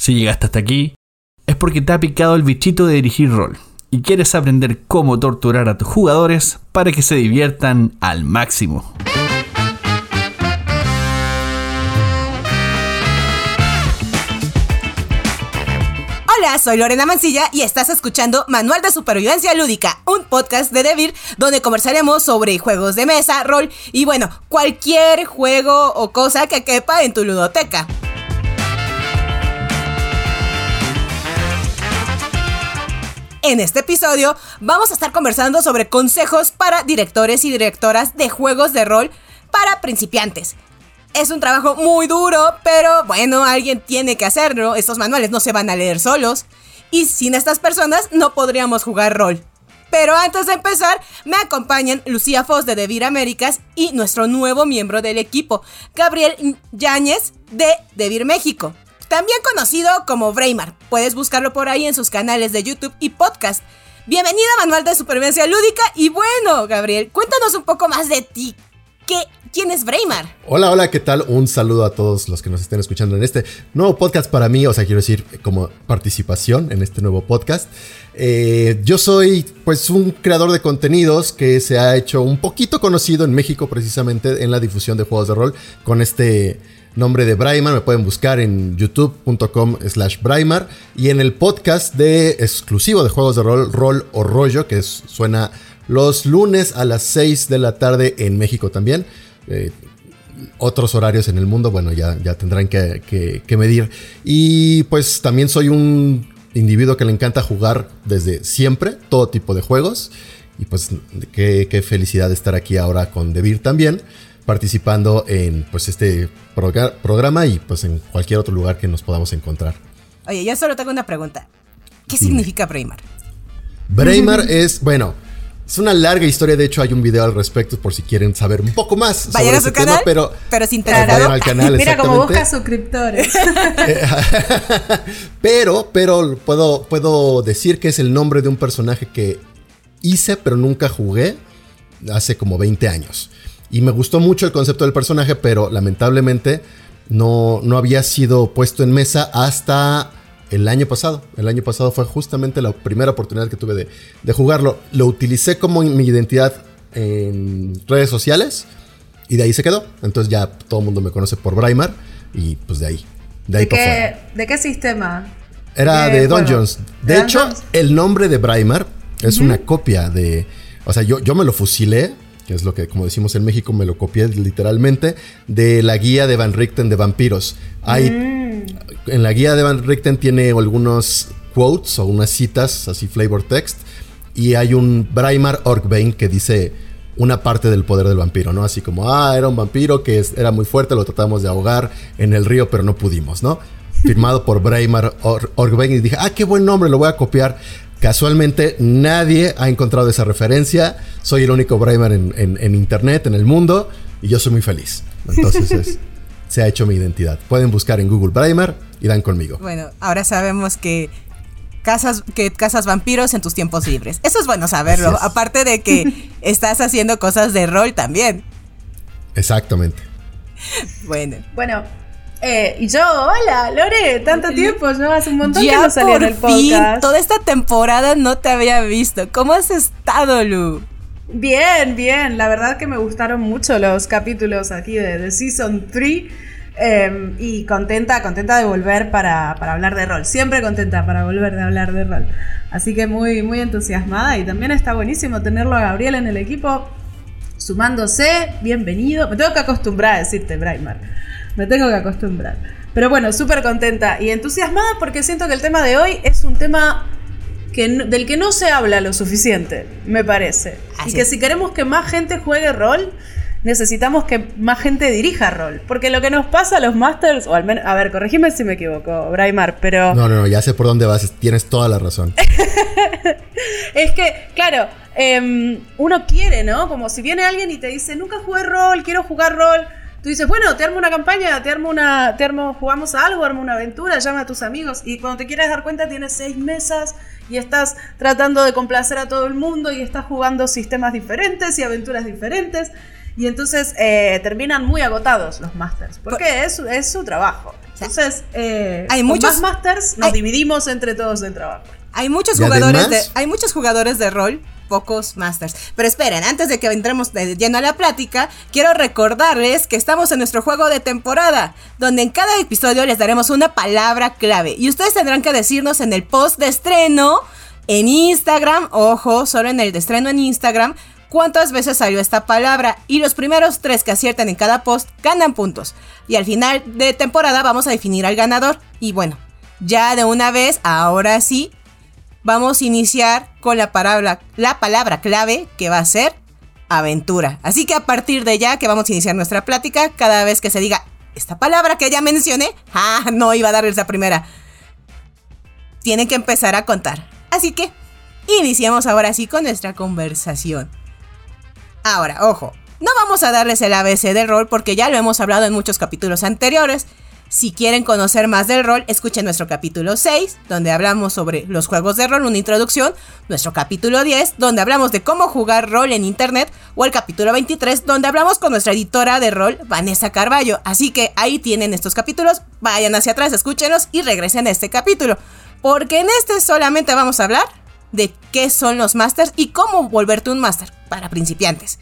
Si llegaste hasta aquí, es porque te ha picado el bichito de dirigir rol y quieres aprender cómo torturar a tus jugadores para que se diviertan al máximo. Hola, soy Lorena Mancilla y estás escuchando Manual de Supervivencia Lúdica, un podcast de Devir donde conversaremos sobre juegos de mesa, rol y bueno, cualquier juego o cosa que quepa en tu ludoteca. En este episodio vamos a estar conversando sobre consejos para directores y directoras de juegos de rol para principiantes. Es un trabajo muy duro, pero bueno, alguien tiene que hacerlo. Estos manuales no se van a leer solos. Y sin estas personas no podríamos jugar rol. Pero antes de empezar, me acompañan Lucía Foz de Devir Américas y nuestro nuevo miembro del equipo, Gabriel Yáñez de Devir México. También conocido como Braimar. Puedes buscarlo por ahí en sus canales de YouTube y podcast. Bienvenida a Manual de Supervivencia Lúdica y bueno, Gabriel, cuéntanos un poco más de ti. ¿Qué ¿Quién es Braimar? Hola, hola, ¿qué tal? Un saludo a todos los que nos estén escuchando en este nuevo podcast para mí, o sea, quiero decir, como participación en este nuevo podcast. Eh, yo soy, pues, un creador de contenidos que se ha hecho un poquito conocido en México, precisamente en la difusión de juegos de rol, con este nombre de Braimar. Me pueden buscar en youtube.com slash Braimar y en el podcast de exclusivo de juegos de rol, Rol o Rollo, que suena los lunes a las 6 de la tarde en México también. Eh, otros horarios en el mundo, bueno, ya, ya tendrán que, medir. Y pues también soy un individuo que le encanta jugar desde siempre, todo tipo de juegos. Y pues qué, felicidad estar aquí ahora con Debir también, participando en pues este programa y pues en cualquier otro lugar que nos podamos encontrar. Oye, yo solo tengo una pregunta. ¿Qué significa Braimar? Braimar es, bueno, es una larga historia, de hecho hay un video al respecto por si quieren saber un poco más. Vayan a su canal, pero, pero sin Vayan al canal, Mira cómo busca suscriptores. pero, pero puedo, puedo decir que es el nombre de un personaje que hice, pero nunca jugué hace como 20 años. Y me gustó mucho el concepto del personaje, pero lamentablemente no, no había sido puesto en mesa hasta el año pasado. El año pasado fue justamente la primera oportunidad que tuve de, jugarlo. Lo utilicé como mi identidad en redes sociales y de ahí se quedó. Entonces ya todo el mundo me conoce por Braimar y pues de ahí. De, ahí qué, ¿De qué sistema? Era de, Dungeons. De, hecho, el nombre de Braimar es una copia de... O sea, yo, yo me lo fusilé, que es lo que, como decimos en México, me lo copié literalmente, de la guía de Van Richten de vampiros. Hay... Mm en la guía de Van Richten tiene algunos quotes o unas citas, así flavor text, y hay un Braimar Orkbane que dice una parte del poder del vampiro, ¿no? Así como, ah, era un vampiro que era muy fuerte, lo tratamos de ahogar en el río, pero no pudimos, ¿no? Firmado por Braimar Orkbane y dije, ah, qué buen nombre, lo voy a copiar. Casualmente nadie ha encontrado esa referencia. Soy el único Braimar en, en internet, en el mundo, y yo soy muy feliz. Entonces es, se ha hecho mi identidad. Pueden buscar en Google Primer y dan conmigo. Bueno, ahora sabemos que casas que cazas vampiros en tus tiempos libres. Eso es bueno saberlo, aparte de que estás haciendo cosas de rol también. Exactamente. Bueno. Bueno, eh, y yo, hola, Lore, tanto tiempo, ¿no? Hace un montón que no salía en el podcast. toda esta temporada no te había visto. ¿Cómo has estado, Lu? Bien, bien. La verdad que me gustaron mucho los capítulos aquí de, Season 3. Em, y contenta, contenta de volver para, hablar de rol. Siempre contenta para volver a hablar de rol. Así que muy, muy entusiasmada. Y también está buenísimo tenerlo a Gabriel en el equipo. Sumándose, bienvenido. Me tengo que acostumbrar a decirte, Braimar. Me tengo que acostumbrar. Pero bueno, súper contenta y entusiasmada porque siento que el tema de hoy es un tema del que no se habla lo suficiente, me parece. y que si queremos que más gente juegue rol, necesitamos que más gente dirija rol. Porque lo que nos pasa a los masters, o al menos, a ver, corregime si me equivoco, Braimar, pero... No, no, no, ya sé por dónde vas, tienes toda la razón. es que, claro, em, uno quiere, ¿no? Como si viene alguien y te dice, nunca jugué rol, quiero jugar rol. Tú dices, bueno, te armo una campaña, te armo una, te armo, jugamos a algo, armo una aventura, llama a tus amigos. Y cuando te quieres dar cuenta tienes seis mesas y estás tratando de complacer a todo el mundo y estás jugando sistemas diferentes y aventuras diferentes. Y entonces eh, terminan muy agotados los masters, porque es, es su trabajo. Entonces, eh, Hay con muchos- más masters nos hay- dividimos entre todos el trabajo. Hay muchos jugadores además- de, hay muchos jugadores de rol, pocos masters. Pero esperen, antes de que entremos de lleno a la plática, quiero recordarles que estamos en nuestro juego de temporada, donde en cada episodio les daremos una palabra clave y ustedes tendrán que decirnos en el post de estreno en Instagram, ojo, solo en el de estreno en Instagram, cuántas veces salió esta palabra y los primeros tres que aciertan en cada post ganan puntos. Y al final de temporada vamos a definir al ganador. Y bueno, ya de una vez, ahora sí, vamos a iniciar con la palabra, la palabra clave que va a ser aventura. Así que a partir de ya que vamos a iniciar nuestra plática, cada vez que se diga esta palabra que ya mencioné, ah, no iba a darles la primera. Tienen que empezar a contar. Así que iniciemos ahora sí con nuestra conversación. Ahora, ojo, no vamos a darles el ABC del rol porque ya lo hemos hablado en muchos capítulos anteriores. Si quieren conocer más del rol, escuchen nuestro capítulo 6, donde hablamos sobre los juegos de rol, una introducción, nuestro capítulo 10, donde hablamos de cómo jugar rol en internet, o el capítulo 23, donde hablamos con nuestra editora de rol, Vanessa Carballo. Así que ahí tienen estos capítulos, vayan hacia atrás, escúchenlos y regresen a este capítulo. Porque en este solamente vamos a hablar de qué son los masters y cómo volverte un master para principiantes.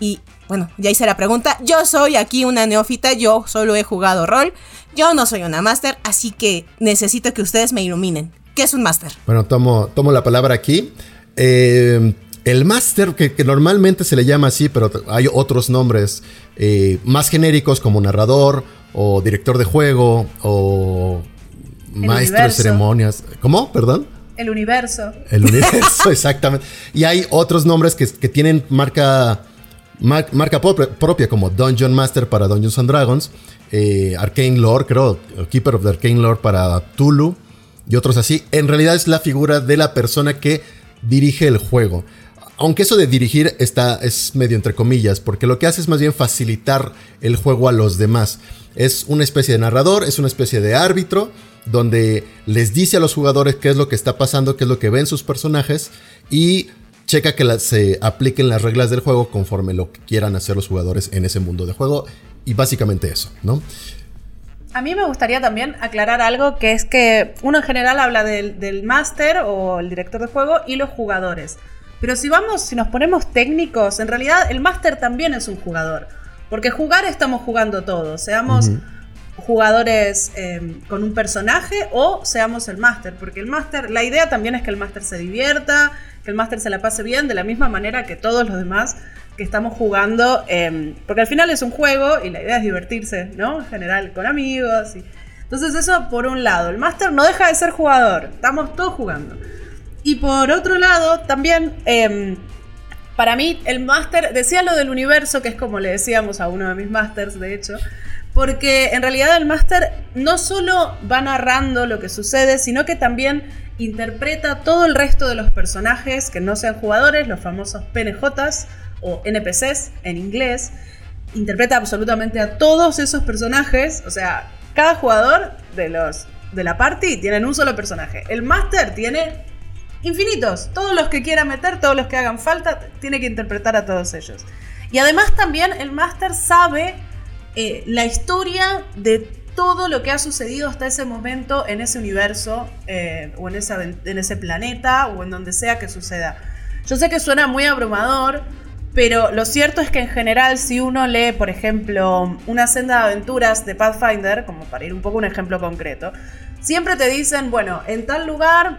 Y bueno, ya hice la pregunta. Yo soy aquí una neófita, yo solo he jugado rol. Yo no soy una máster, así que necesito que ustedes me iluminen. ¿Qué es un máster? Bueno, tomo, tomo la palabra aquí. Eh, el máster, que, que normalmente se le llama así, pero hay otros nombres eh, más genéricos como narrador o director de juego o maestro de ceremonias. ¿Cómo? Perdón. El universo. El universo, exactamente. Y hay otros nombres que, que tienen marca, mar- marca propia, propia, como Dungeon Master para Dungeons and Dragons, eh, Arcane Lore, creo, Keeper of the Arcane Lore para Tulu y otros así. En realidad es la figura de la persona que dirige el juego. Aunque eso de dirigir está, es medio entre comillas, porque lo que hace es más bien facilitar el juego a los demás. Es una especie de narrador, es una especie de árbitro, donde les dice a los jugadores qué es lo que está pasando, qué es lo que ven sus personajes y checa que se apliquen las reglas del juego conforme lo que quieran hacer los jugadores en ese mundo de juego. Y básicamente eso, ¿no? A mí me gustaría también aclarar algo que es que uno en general habla del, del máster o el director de juego y los jugadores. Pero si vamos, si nos ponemos técnicos, en realidad el máster también es un jugador. Porque jugar estamos jugando todos, seamos jugadores eh, con un personaje o seamos el máster. Porque el máster, la idea también es que el máster se divierta, que el máster se la pase bien de la misma manera que todos los demás que estamos jugando. eh, porque al final es un juego y la idea es divertirse, ¿no? En general, con amigos. Y... Entonces eso por un lado. El máster no deja de ser jugador. Estamos todos jugando. Y por otro lado, también... eh, para mí, el máster, decía lo del universo, que es como le decíamos a uno de mis másters, de hecho, porque en realidad el máster no solo va narrando lo que sucede, sino que también interpreta todo el resto de los personajes que no sean jugadores, los famosos PNJs o NPCs en inglés. Interpreta absolutamente a todos esos personajes, o sea, cada jugador de los de la party tienen un solo personaje. El máster tiene infinitos. Todos los que quiera meter, todos los que hagan falta, tiene que interpretar a todos ellos. Y además también el máster sabe eh, la historia de todo lo que ha sucedido hasta ese momento en ese universo eh, o en, esa, en ese planeta o en donde sea que suceda. Yo sé que suena muy abrumador, pero lo cierto es que en general si uno lee, por ejemplo, una senda de aventuras de Pathfinder, como para ir un poco a un ejemplo concreto, siempre te dicen, bueno, en tal lugar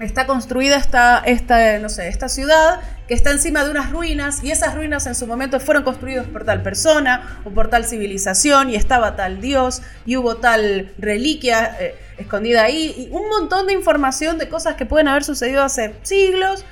está construida esta, esta, no sé, esta ciudad que está encima de unas ruinas y esas ruinas en su momento fueron construidas por tal persona o por tal civilización y estaba tal dios y hubo tal reliquia eh, escondida ahí y un montón de información de cosas que pueden haber sucedido hace siglos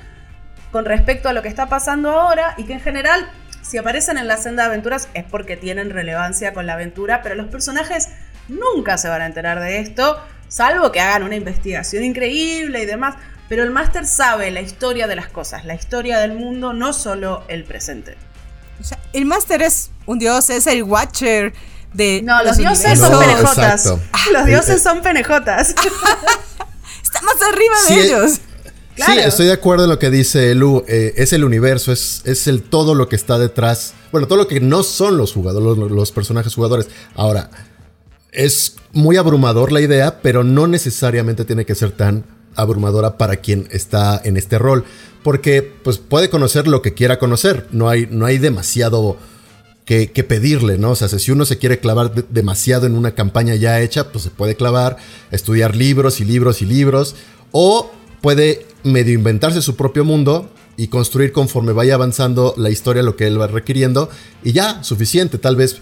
con respecto a lo que está pasando ahora y que en general si aparecen en la senda de aventuras es porque tienen relevancia con la aventura, pero los personajes nunca se van a enterar de esto, salvo que hagan una investigación increíble y demás. Pero el máster sabe la historia de las cosas, la historia del mundo, no solo el presente. O sea, el máster es un dios, es el watcher de No, los dioses universos. son No, penejotas. exacto. Los dioses el- son penejotas. Está más arriba de eh, ellos. Claro. Sí, estoy de acuerdo en lo que dice Elu. eh, es el universo, es, es el todo lo que está detrás. Bueno, todo lo que no son los jugadores, los, los personajes jugadores. Ahora, es muy abrumador la idea, pero no necesariamente tiene que ser tan abrumadora para quien está en este rol, porque pues puede conocer lo que quiera conocer, no hay, no hay demasiado que, pedirle, ¿no? O sea, si uno se quiere clavar demasiado en una campaña ya hecha, pues se puede clavar, estudiar libros y libros y libros, o puede medio inventarse su propio mundo y construir conforme vaya avanzando la historia lo que él va requiriendo, y ya, suficiente, tal vez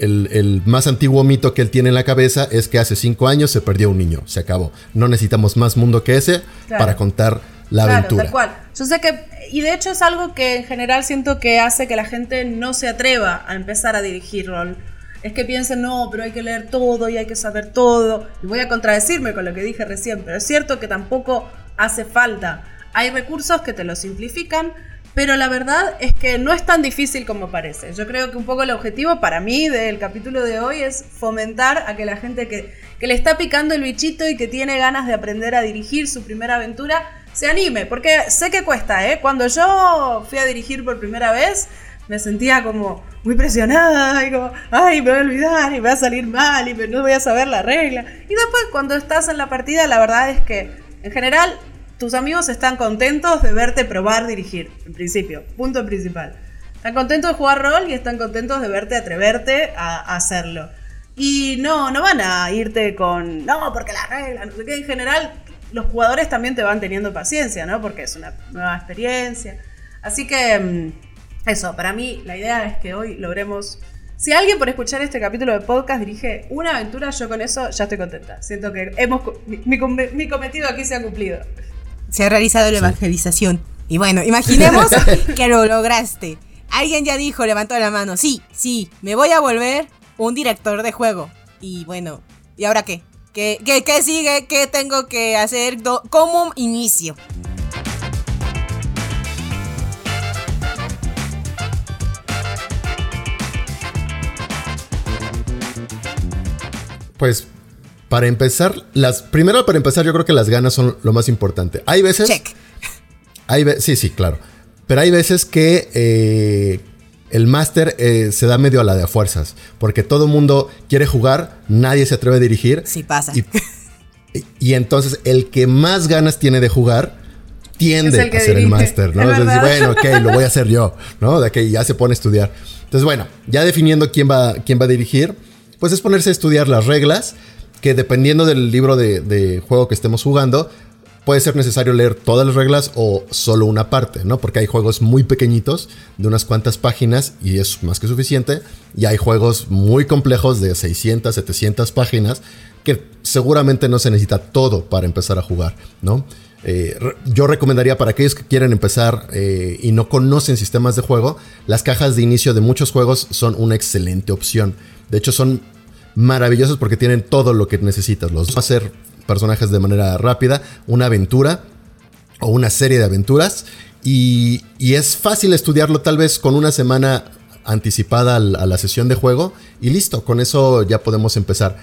el, más antiguo mito que él tiene en la cabeza es que hace cinco años se perdió un niño. Se acabó. No necesitamos más mundo que ese para contar la claro, aventura. Tal cual. Yo sé que, y de hecho es algo que en general siento que hace que la gente no se atreva a empezar a dirigir rol. Es que piensen, no, pero hay que leer todo y hay que saber todo. Y voy a contradecirme con lo que dije recién, pero es cierto que tampoco hace falta. Hay recursos que te lo simplifican, pero la verdad es que no es tan difícil como parece. Yo creo que un poco el objetivo para mí del capítulo de hoy es fomentar a que la gente que, que le está picando el bichito y que tiene ganas de aprender a dirigir su primera aventura se anime, porque sé que cuesta, ¿eh? Cuando yo fui a dirigir por primera vez, me sentía como muy presionada y como, ay, me voy a olvidar y me va a salir mal y no voy a saber la regla. Y después cuando estás en la partida, la verdad es que en general tus amigos están contentos de verte probar dirigir, en principio, punto principal. Están contentos de jugar rol y están contentos de verte atreverte a, hacerlo. Y no, no van a irte con, no, porque la regla, no en general los jugadores también te van teniendo paciencia, ¿no? Porque es una nueva experiencia. Así que mm, eso, para mí la idea es que hoy logremos... Si alguien por escuchar este capítulo de podcast dirige una aventura, yo con eso ya estoy contenta. Siento que hemos, mi, cometido aquí se ha cumplido. Se ha realizado la evangelización. Y bueno, imaginemos que lo lograste. Alguien ya dijo, levantó la mano, sí, sí, me voy a volver un director de juego. Y bueno, ¿y ahora qué? ¿Qué, sigue? ¿Qué tengo que hacer? ¿Cómo inicio? Pues para empezar, las primero para empezar yo creo que las ganas son lo más importante. Hay veces Check. Hay sí, sí, claro. Pero hay veces que eh, el máster eh, se da medio a la de a fuerzas, porque todo el mundo quiere jugar, nadie se atreve a dirigir. Sí pasa. Y, entonces el que más ganas tiene de jugar tiende a ser el máster, ¿no? Entonces, bueno, ok, lo voy a hacer yo, ¿no? De que ya se pone a estudiar. Entonces, bueno, ya definiendo quién va, quién va a dirigir, pues es ponerse a estudiar las reglas, que dependiendo del libro de, juego que estemos jugando, puede ser necesario leer todas las reglas o solo una parte, ¿no? Porque hay juegos muy pequeñitos de unas cuantas páginas y es más que suficiente. Y hay juegos muy complejos de 600, 700 páginas que seguramente no se necesita todo para empezar a jugar, ¿no? Eh, yo recomendaría para aquellos que quieren empezar eh, y no conocen sistemas de juego, las cajas de inicio de muchos juegos son una excelente opción. De hecho, son maravillosos porque tienen todo lo que necesitas. Los hacer personajes de manera rápida, una aventura o una serie de aventuras. Y, es fácil estudiarlo tal vez con una semana anticipada a la sesión de juego y listo, con eso ya podemos empezar.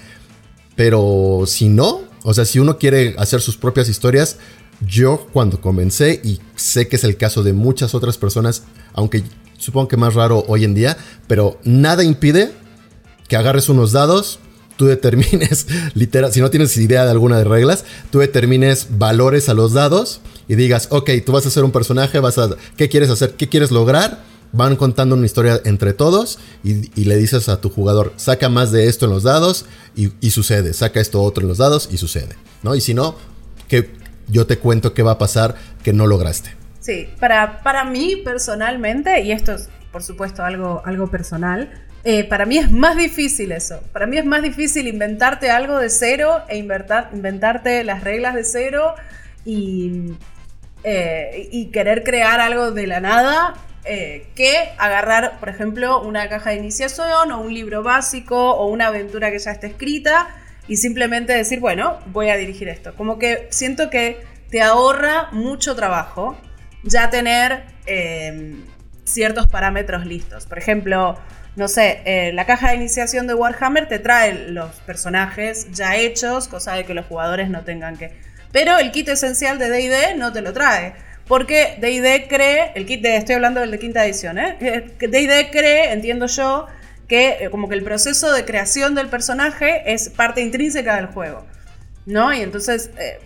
Pero si no, o sea, si uno quiere hacer sus propias historias, yo cuando comencé, y sé que es el caso de muchas otras personas, aunque supongo que más raro hoy en día, pero nada impide que agarres unos dados, tú determines, literal, si no tienes idea de alguna de reglas, tú determines valores a los dados y digas, ok, tú vas a ser un personaje, vas a, ¿qué quieres hacer? ¿Qué quieres lograr? Van contando una historia entre todos y, le dices a tu jugador, saca más de esto en los dados y, sucede, saca esto otro en los dados y sucede, ¿no? Y si no, que yo te cuento qué va a pasar que no lograste. Sí, para, para mí personalmente, y esto es por supuesto algo, algo personal, eh, para mí es más difícil eso. Para mí es más difícil inventarte algo de cero e inventarte las reglas de cero y, eh, y querer crear algo de la nada eh, que agarrar, por ejemplo, una caja de iniciación o un libro básico o una aventura que ya está escrita y simplemente decir, bueno, voy a dirigir esto. Como que siento que te ahorra mucho trabajo ya tener ciertos parámetros listos. Por ejemplo, no sé, eh, la caja de iniciación de Warhammer te trae los personajes ya hechos, cosa de que los jugadores no tengan que... Pero el kit esencial de DD no te lo trae. Porque DD cree, el kit de, estoy hablando del de quinta edición, ¿eh? DD cree, entiendo yo, que eh, como que el proceso de creación del personaje es parte intrínseca del juego, ¿no? Y entonces eh,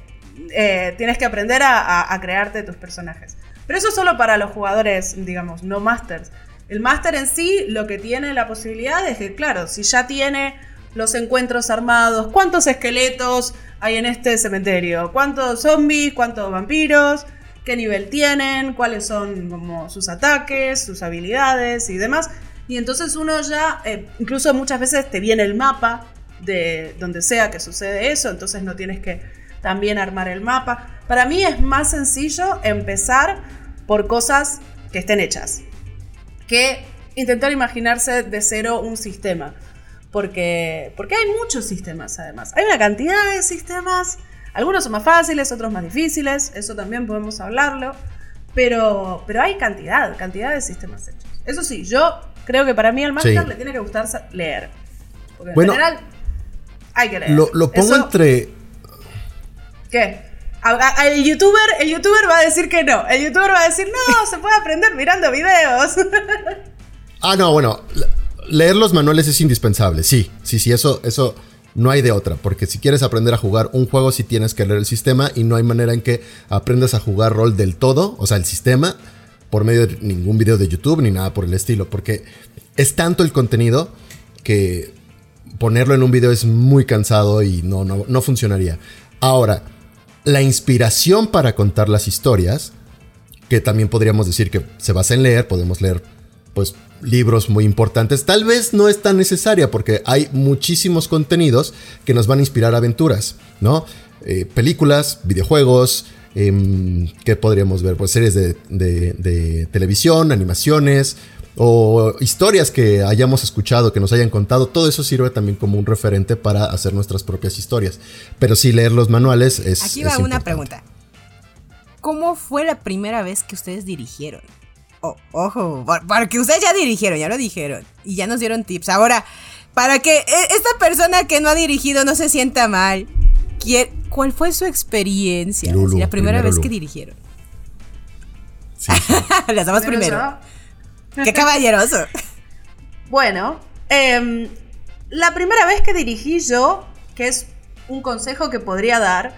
eh, tienes que aprender a, a, crearte tus personajes. Pero eso es solo para los jugadores, digamos, no masters. El máster en sí lo que tiene la posibilidad es que, claro, si ya tiene los encuentros armados, cuántos esqueletos hay en este cementerio, cuántos zombies, cuántos vampiros, qué nivel tienen, cuáles son como sus ataques, sus habilidades y demás. Y entonces uno ya, eh, incluso muchas veces te viene el mapa de donde sea que sucede eso, entonces no tienes que también armar el mapa. Para mí es más sencillo empezar por cosas que estén hechas, que intentar imaginarse de cero un sistema. Porque, porque hay muchos sistemas además. Hay una cantidad de sistemas. Algunos son más fáciles, otros más difíciles. Eso también podemos hablarlo. Pero, pero hay cantidad, cantidad de sistemas hechos. Eso sí, yo creo que para mí al máster le tiene que gustar leer. Porque en general hay que leer. Lo, pongo entre. ¿Qué? El youtuber, el youtuber va a decir que no. El youtuber va a decir, no, se puede aprender mirando videos. ah, no, bueno. Leer los manuales es indispensable. Sí, sí, sí, eso, eso no hay de otra. Porque si quieres aprender a jugar un juego, sí tienes que leer el sistema. Y no hay manera en que aprendas a jugar rol del todo. O sea, el sistema por medio de ningún video de YouTube ni nada por el estilo, porque es tanto el contenido que ponerlo en un video es muy cansado y no, no, no funcionaría. Ahora, la inspiración para contar las historias, que también podríamos decir que se basa en leer, podemos leer pues libros muy importantes, tal vez no es tan necesaria porque hay muchísimos contenidos que nos van a inspirar aventuras, ¿no? Eh, películas, videojuegos, Em, ¿Qué podríamos ver? Pues series de, televisión, animaciones o historias que hayamos escuchado, que nos hayan contado. Todo eso sirve también como un referente para hacer nuestras propias historias. Pero sí leer los manuales es... Aquí va una pregunta. ¿Cómo fue la primera vez que ustedes dirigieron? Oh, ojo, porque ustedes ya dirigieron, ya lo dijeron. Y ya nos dieron tips. Ahora, para que e, esta persona que no ha dirigido no se sienta mal, ¿Cuál fue su experiencia? la primera vez que dirigieron. Sí, Las damas primero. Qué caballeroso. Bueno, em, la primera vez que dirigí yo, que es un consejo que podría dar,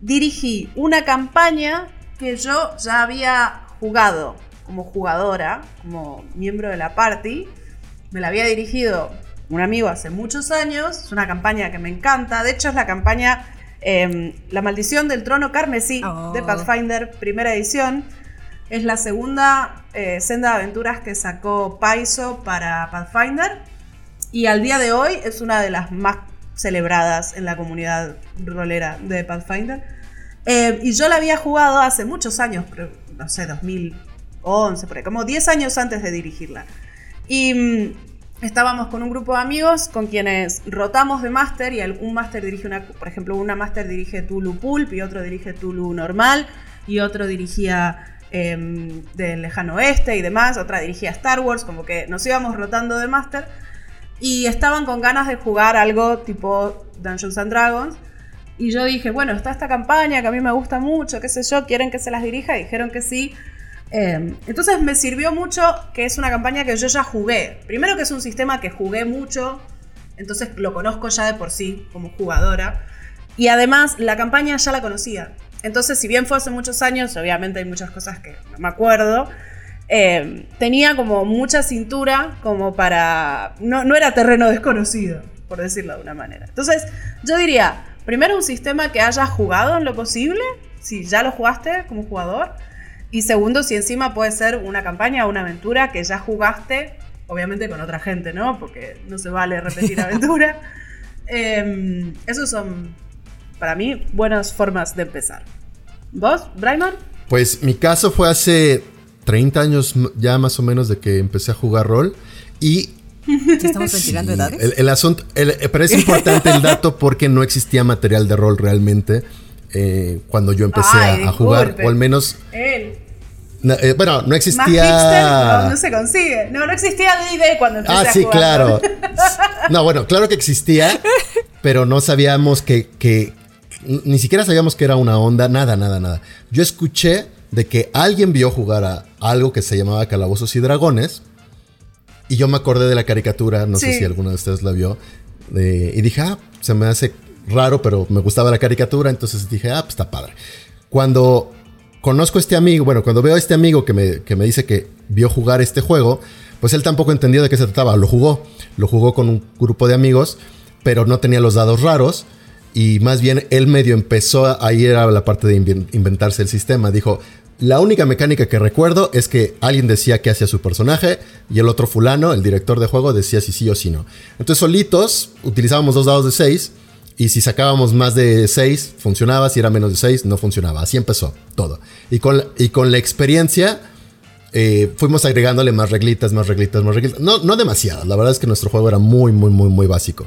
dirigí una campaña que yo ya había jugado como jugadora, como miembro de la party. Me la había dirigido un amigo hace muchos años. Es una campaña que me encanta. De hecho, es la campaña Em, la maldición del trono carmesí de oh. Pathfinder, primera edición. Es la segunda eh, senda de aventuras que sacó Paizo para Pathfinder. Y al día de hoy es una de las más celebradas en la comunidad rolera de Pathfinder. Em, y yo la había jugado hace muchos años, no sé, 2011, por como 10 años antes de dirigirla. Y mm, estábamos con un grupo de amigos con quienes rotamos de máster y un máster dirige una, por ejemplo, una máster dirige Tulu Pulp y otro dirige Tulu normal y otro dirigía em, del lejano oeste y demás, otra dirigía Star Wars, como que nos íbamos rotando de máster y estaban con ganas de jugar algo tipo Dungeons and Dragons. Y yo dije, bueno, está esta campaña que a mí me gusta mucho, qué sé yo, quieren que se las dirija, y dijeron que sí. Em, entonces me sirvió mucho que es una campaña que yo ya jugué. Primero que es un sistema que jugué mucho, entonces lo conozco ya de por sí como jugadora. Y además la campaña ya la conocía. Entonces si bien fue hace muchos años, obviamente hay muchas cosas que no me acuerdo. Em, tenía como mucha cintura como para... No, no era terreno desconocido, por decirlo de una manera. Entonces yo diría, primero un sistema que hayas jugado en lo posible, si ya lo jugaste como jugador y segundo, si encima puede ser una campaña o una aventura que ya jugaste, obviamente con otra gente, ¿no? Porque no se vale repetir aventura. eh, esos son, para mí, buenas formas de empezar. ¿Vos, Brayman? Pues mi caso fue hace 30 años ya más o menos de que empecé a jugar rol y estamos ventilando edades? El, asunto, pero es importante el dato porque no existía material de rol realmente. Eh, cuando yo empecé a, jugar, o al menos... Él. Eh, bueno, no existía... no, se consigue. No, no existía D&D cuando empecé Ah, sí, claro. No, bueno, claro que existía, pero no sabíamos que, que... Ni siquiera sabíamos que era una onda, nada, nada, nada. Yo escuché de que alguien vio jugar a algo que se llamaba Calabozos y Dragones Y yo me acordé de la caricatura, no sé si alguno de ustedes la vio, y dije, ah, se me hace raro, pero me gustaba la caricatura, entonces dije, ah, pues está padre. Cuando conozco a este amigo, bueno, cuando veo a este amigo que me, que me dice que vio jugar este juego, pues él tampoco entendió de qué se trataba, lo jugó, lo jugó con un grupo de amigos, pero no tenía los dados raros. Y más bien él medio empezó a ir a la parte de inven- inventarse el sistema. Dijo, la única mecánica que recuerdo es que alguien decía qué hacía su personaje y el otro fulano, el director de juego, decía si sí o si no. Entonces solitos utilizábamos dos dados de 6 y si sacábamos más de 6 funcionaba, si era menos de 6 no funcionaba. Así empezó todo. Y con, y con la experiencia eh, fuimos agregándole más reglitas, más reglitas, más reglitas. No, no demasiadas, la verdad es que nuestro juego era muy, muy, muy, muy básico.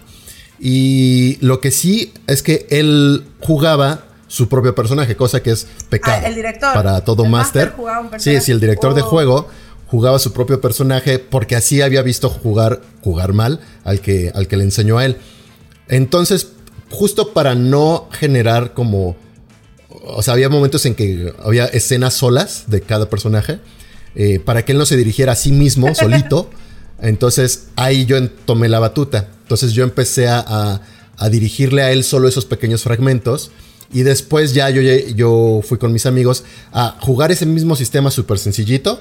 Y lo que sí es que él jugaba su propio personaje, cosa que es pecado. Ah, el director. Para todo máster. Sí, sí, el director de Oh. juego jugaba su propio personaje porque así había visto jugar, jugar mal al que, al que le enseñó a él. Entonces, justo para no generar como... O sea, había momentos en que había escenas solas de cada personaje eh, para que él no se dirigiera a sí mismo solito. Entonces ahí yo tomé la batuta. Entonces yo empecé a, dirigirle a él solo esos pequeños fragmentos. Y después ya yo, fui con mis amigos a jugar ese mismo sistema súper sencillito.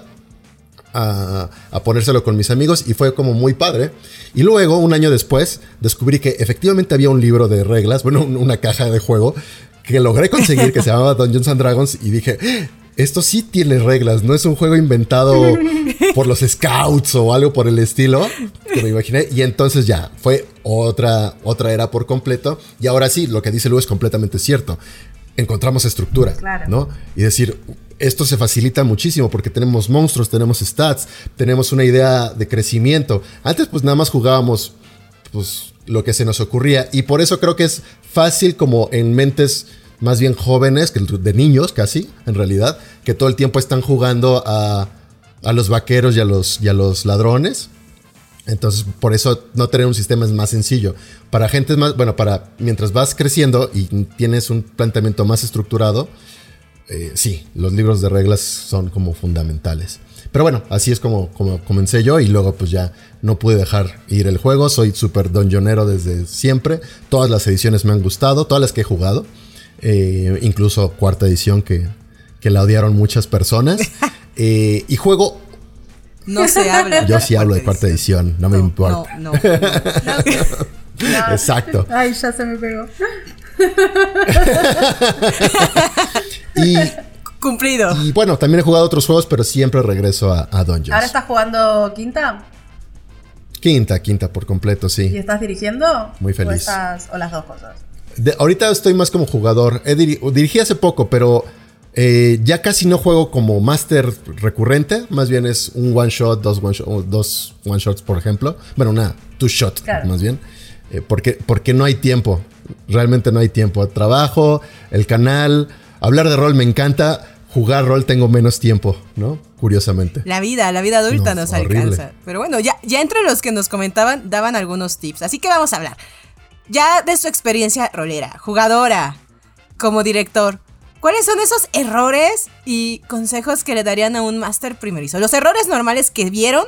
A, a ponérselo con mis amigos y fue como muy padre. Y luego, un año después, descubrí que efectivamente había un libro de reglas, bueno, un- una caja de juego que logré conseguir que se llamaba Dungeons and Dragons y dije, "Ah, esto sí tiene reglas, no es un juego inventado por los scouts o algo por el estilo que me imaginé. Y entonces ya, fue otra, otra era por completo. Y ahora sí, lo que dice Lu es completamente cierto. Encontramos estructura, Claro. ¿no? Y decir, esto se facilita muchísimo porque tenemos monstruos, tenemos stats, tenemos una idea de crecimiento. Antes pues nada más jugábamos pues lo que se nos ocurría y por eso creo que es fácil como en mentes más bien jóvenes, que de niños casi, en realidad, que todo el tiempo están jugando a, a los vaqueros y a los, y a los ladrones. Entonces, por eso no tener un sistema es más sencillo. Para gente más, bueno, para mientras vas creciendo y tienes un planteamiento más estructurado, eh, sí, los libros de reglas son como fundamentales. Pero bueno, así es como, como comencé yo y luego pues ya no pude dejar ir el juego. Soy súper donjonero desde siempre. Todas las ediciones me han gustado, todas las que he jugado. Eh, incluso cuarta edición que, que la odiaron muchas personas. Eh, y juego, No se habla. yo sí hablo de cuarta edición, no me importa. No, no, no. Exacto. Ay, ya se me pegó. Y, Cumplido. y bueno, también he jugado otros juegos, pero siempre regreso a, a Dungeons. ¿Ahora estás jugando quinta? Quinta, quinta por completo, ¿Y sí. estás dirigiendo? Muy feliz. ¿O, estás- o las dos cosas? De- ahorita estoy más como jugador. He diri- dirigí hace poco, pero eh, ya casi no juego como máster recurrente. Más bien es un one shot, dos one, shot, dos one shots, por ejemplo. Bueno, una two shot, Claro. más bien. Eh, porque, porque no hay tiempo. Realmente no hay tiempo. Trabajo, el canal, hablar de rol me encanta. Jugar rol tengo menos tiempo, ¿no? Curiosamente. La vida, la vida adulta No, nos horrible. alcanza. Pero bueno, ya, ya entre los que nos comentaban, daban algunos tips. Así que vamos a hablar. Ya de su experiencia rolera, jugadora, como director. ¿Cuáles son esos errores y consejos que le darían a un máster primerizo? Los errores normales que vieron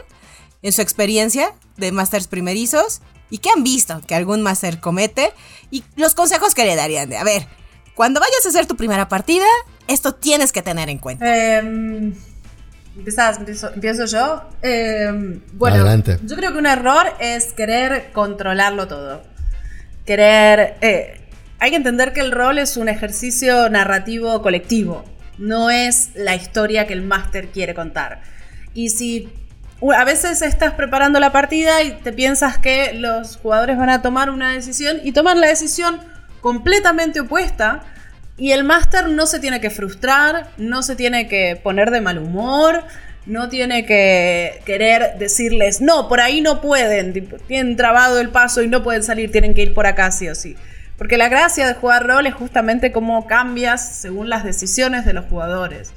en su experiencia de másters primerizos y que han visto que algún máster comete y los consejos que le darían de, a ver, cuando vayas a hacer tu primera partida, esto tienes que tener en cuenta. Eh, ¿empezás? ¿Empiezo, empiezo yo? Eh, bueno, Adelante. yo creo que un error es querer controlarlo todo. Querer... eh, hay que entender que el rol es un ejercicio narrativo colectivo. No es la historia que el máster quiere contar. Y si a veces estás preparando la partida y te piensas que los jugadores van a tomar una decisión y toman la decisión completamente opuesta y el máster no se tiene que frustrar, no se tiene que poner de mal humor, no tiene que querer decirles, no, por ahí no pueden, tienen trabado el paso y no pueden salir, tienen que ir por acá sí o sí. Porque la gracia de jugar rol es justamente cómo cambias según las decisiones de los jugadores.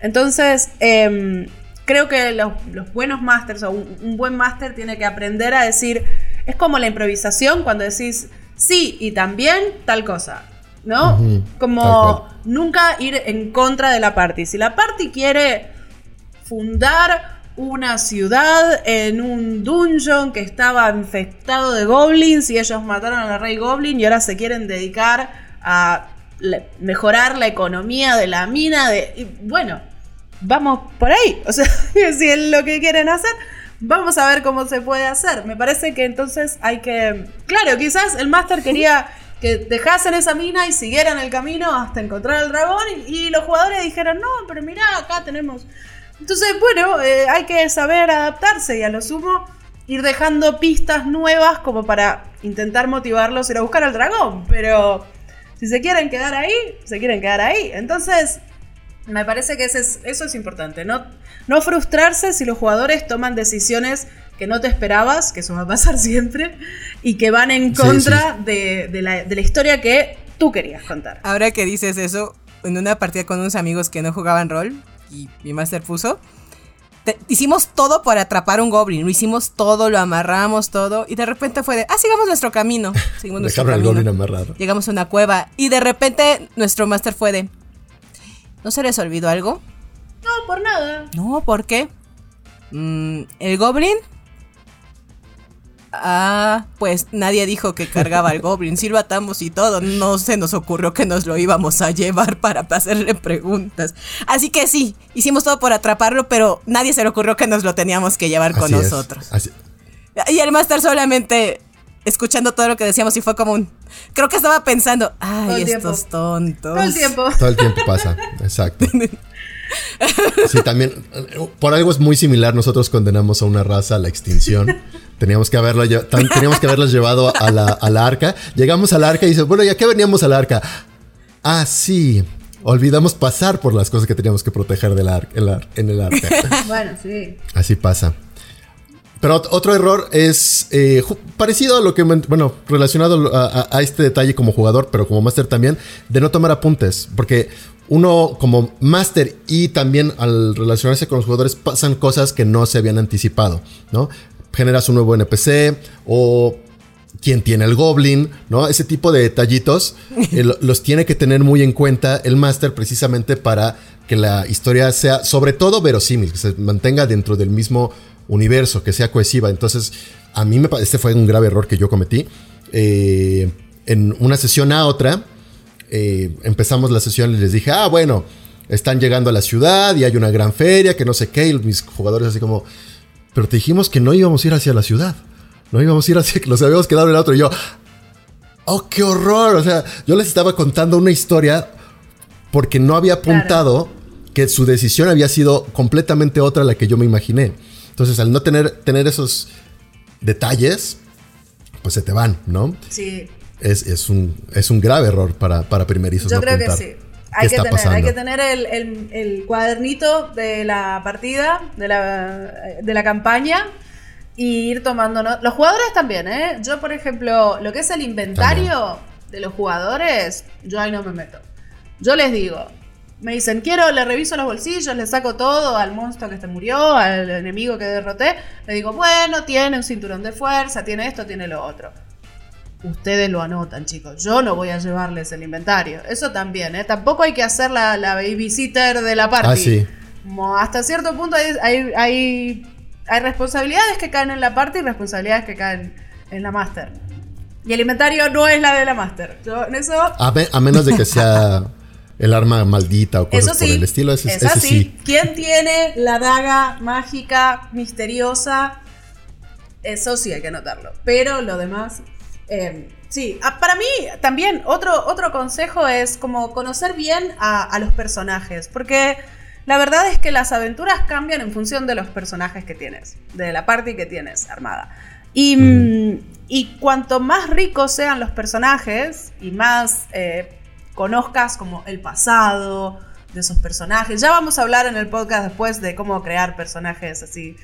Entonces, em, creo que los, los buenos masters o un, un buen máster tiene que aprender a decir, es como la improvisación cuando decís sí y también tal cosa, ¿no? Como nunca ir en contra de la party. Si la party quiere fundar una ciudad en un dungeon que estaba infectado de goblins y ellos mataron a la rey goblin y ahora se quieren dedicar a mejorar la economía de la mina de y bueno vamos por ahí. O sea si es lo que quieren hacer vamos a ver cómo se puede hacer. Me parece que entonces hay que claro quizás el máster quería que dejasen esa mina y siguieran el camino hasta encontrar al dragón y, y los jugadores dijeron no pero mira acá tenemos entonces, bueno, eh, hay que saber adaptarse y a lo sumo ir dejando pistas nuevas como para intentar motivarlos a ir a buscar al dragón. Pero si se quieren quedar ahí, se quieren quedar ahí. Entonces, me parece que eso es importante. No, no frustrarse si los jugadores toman decisiones que no te esperabas, que eso va a pasar siempre, y que van en contra De, la, de la historia que tú querías contar. Ahora que dices eso, en una partida con unos amigos que no jugaban rol, y mi master puso. hicimos todo para atrapar un goblin. Lo hicimos todo, lo amarramos todo. Y de repente fue de, ah, sigamos nuestro camino. Seguimos nuestro camino. goblin amarrado. Llegamos a una cueva. Y de repente nuestro master fue de, ¿no se les olvidó algo? No, por nada. No, ¿por qué? Mm, el goblin Ah, pues nadie dijo que cargaba al Goblin. Sí lo atamos y todo. No se nos ocurrió que nos lo íbamos a llevar para hacerle preguntas. Así que sí, hicimos todo por atraparlo, pero nadie se le ocurrió que nos lo teníamos que llevar con nosotros. Y el Master solamente escuchando todo lo que decíamos y fue como un... Creo que estaba pensando, ay, estos tontos. Todo el tiempo. Todo el tiempo pasa, exacto. Sí, también, por algo es muy similar, nosotros condenamos a una raza a la extinción. Teníamos que, haberla, teníamos que haberlos llevado a la, a la arca. Llegamos al arca y dice, bueno, ¿ya qué veníamos al arca? Ah, sí, olvidamos pasar por las cosas que teníamos que proteger del en el arca. bueno, sí. Así pasa. Pero otro error es eh, parecido a lo que, bueno, relacionado a, a, este detalle como jugador, pero como máster también, de no tomar apuntes. Porque uno como máster y también al relacionarse con los jugadores pasan cosas que no se habían anticipado, ¿no? Generas un nuevo NPC o quién tiene el goblin, ¿no? Ese tipo de detallitos eh, los tiene que tener muy en cuenta el máster precisamente para que la historia sea sobre todo verosímil, que se mantenga dentro del mismo universo, que sea cohesiva. Entonces, a mí me este fue un grave error que yo cometí. Eh, en una sesión a otra, eh, empezamos la sesión y les dije, ah, bueno, están llegando a la ciudad y hay una gran feria, que no sé qué, y mis jugadores así como, pero te dijimos que no íbamos a ir hacia la ciudad, no íbamos a ir hacia, los habíamos quedado en el otro, y yo, oh, qué horror, o sea, yo les estaba contando una historia porque no había apuntado que su decisión había sido completamente otra a la que yo me imaginé. Entonces, al no tener, tener esos detalles, pues se te van, ¿no? Sí es, un, es un grave error para, para primerizos. Yo creo que sí. Hay que, tener, hay que tener el, cuadernito de la partida, de la, de la campaña, y ir tomando Los jugadores también, ¿eh? Yo, por ejemplo, lo que es el inventario de los jugadores, yo ahí no me meto. Yo les digo, me dicen, quiero, le reviso los bolsillos, le saco todo al monstruo que se murió, al enemigo que derroté. Le digo, bueno, tiene un cinturón de fuerza, tiene esto, tiene lo otro ustedes lo anotan, chicos. Yo no voy a llevarles el inventario. Eso también, ¿eh? Tampoco hay que hacer la, la babysitter de la party. Ah, sí. hasta cierto punto hay, hay, hay, responsabilidades que caen en la party y responsabilidades que caen en la master. Y el inventario no es la de la master. Yo en eso... A, menos de que sea el arma maldita o cosas por el estilo. Ese, es así. Sí. ¿Quién tiene la daga mágica, misteriosa? Eso sí hay que anotarlo. Pero lo demás Em, sí, ah, para mí también otro, otro consejo es como conocer bien a, los personajes, porque la verdad es que las aventuras cambian en función de los personajes que tienes, de la party que tienes armada. Y, mm, y cuanto más ricos sean los personajes y más eh, conozcas como el pasado de esos personajes, ya vamos a hablar en el podcast después de cómo crear personajes así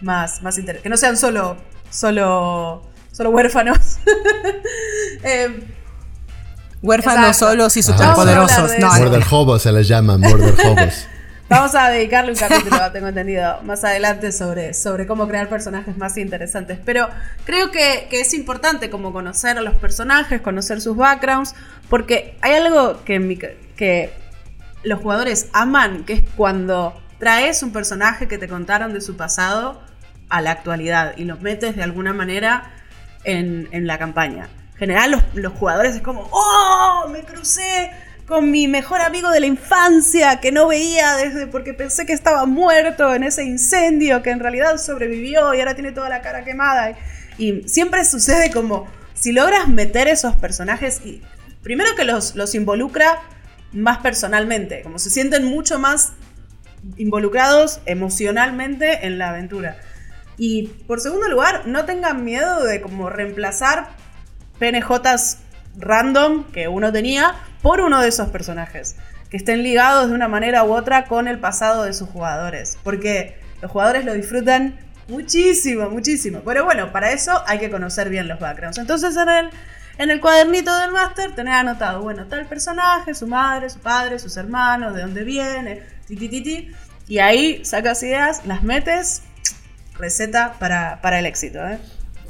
más, más interesantes, que no sean solo, solo solo huérfanos. eh, huérfanos solos y superpoderosos. No, Murder Hobos se les llama, Murder Hobos. Vamos a dedicarle un capítulo, tengo entendido, más adelante sobre, sobre cómo crear personajes más interesantes. Pero creo que, que, es importante como conocer a los personajes, conocer sus backgrounds, porque hay algo que, que los jugadores aman, que es cuando traes un personaje que te contaron de su pasado a la actualidad y lo metes de alguna manera en, la campaña. En general los, los jugadores es como, ¡oh! Me crucé con mi mejor amigo de la infancia que no veía desde porque pensé que estaba muerto en ese incendio que en realidad sobrevivió y ahora tiene toda la cara quemada. Y siempre sucede como si logras meter esos personajes y primero que los, los involucra más personalmente, como se sienten mucho más involucrados emocionalmente en la aventura. Y por segundo lugar, no tengan miedo de como reemplazar PNJs random que uno tenía por uno de esos personajes. Que estén ligados de una manera u otra con el pasado de sus jugadores. Porque los jugadores lo disfrutan muchísimo, muchísimo. Pero bueno, para eso hay que conocer bien los backgrounds. Entonces en el, en el cuadernito del máster tenés anotado, bueno, tal personaje, su madre, su padre, sus hermanos, de dónde viene, ti, ti, ti, ti. Y ahí sacas ideas, las metes, receta para, para el éxito. ¿eh?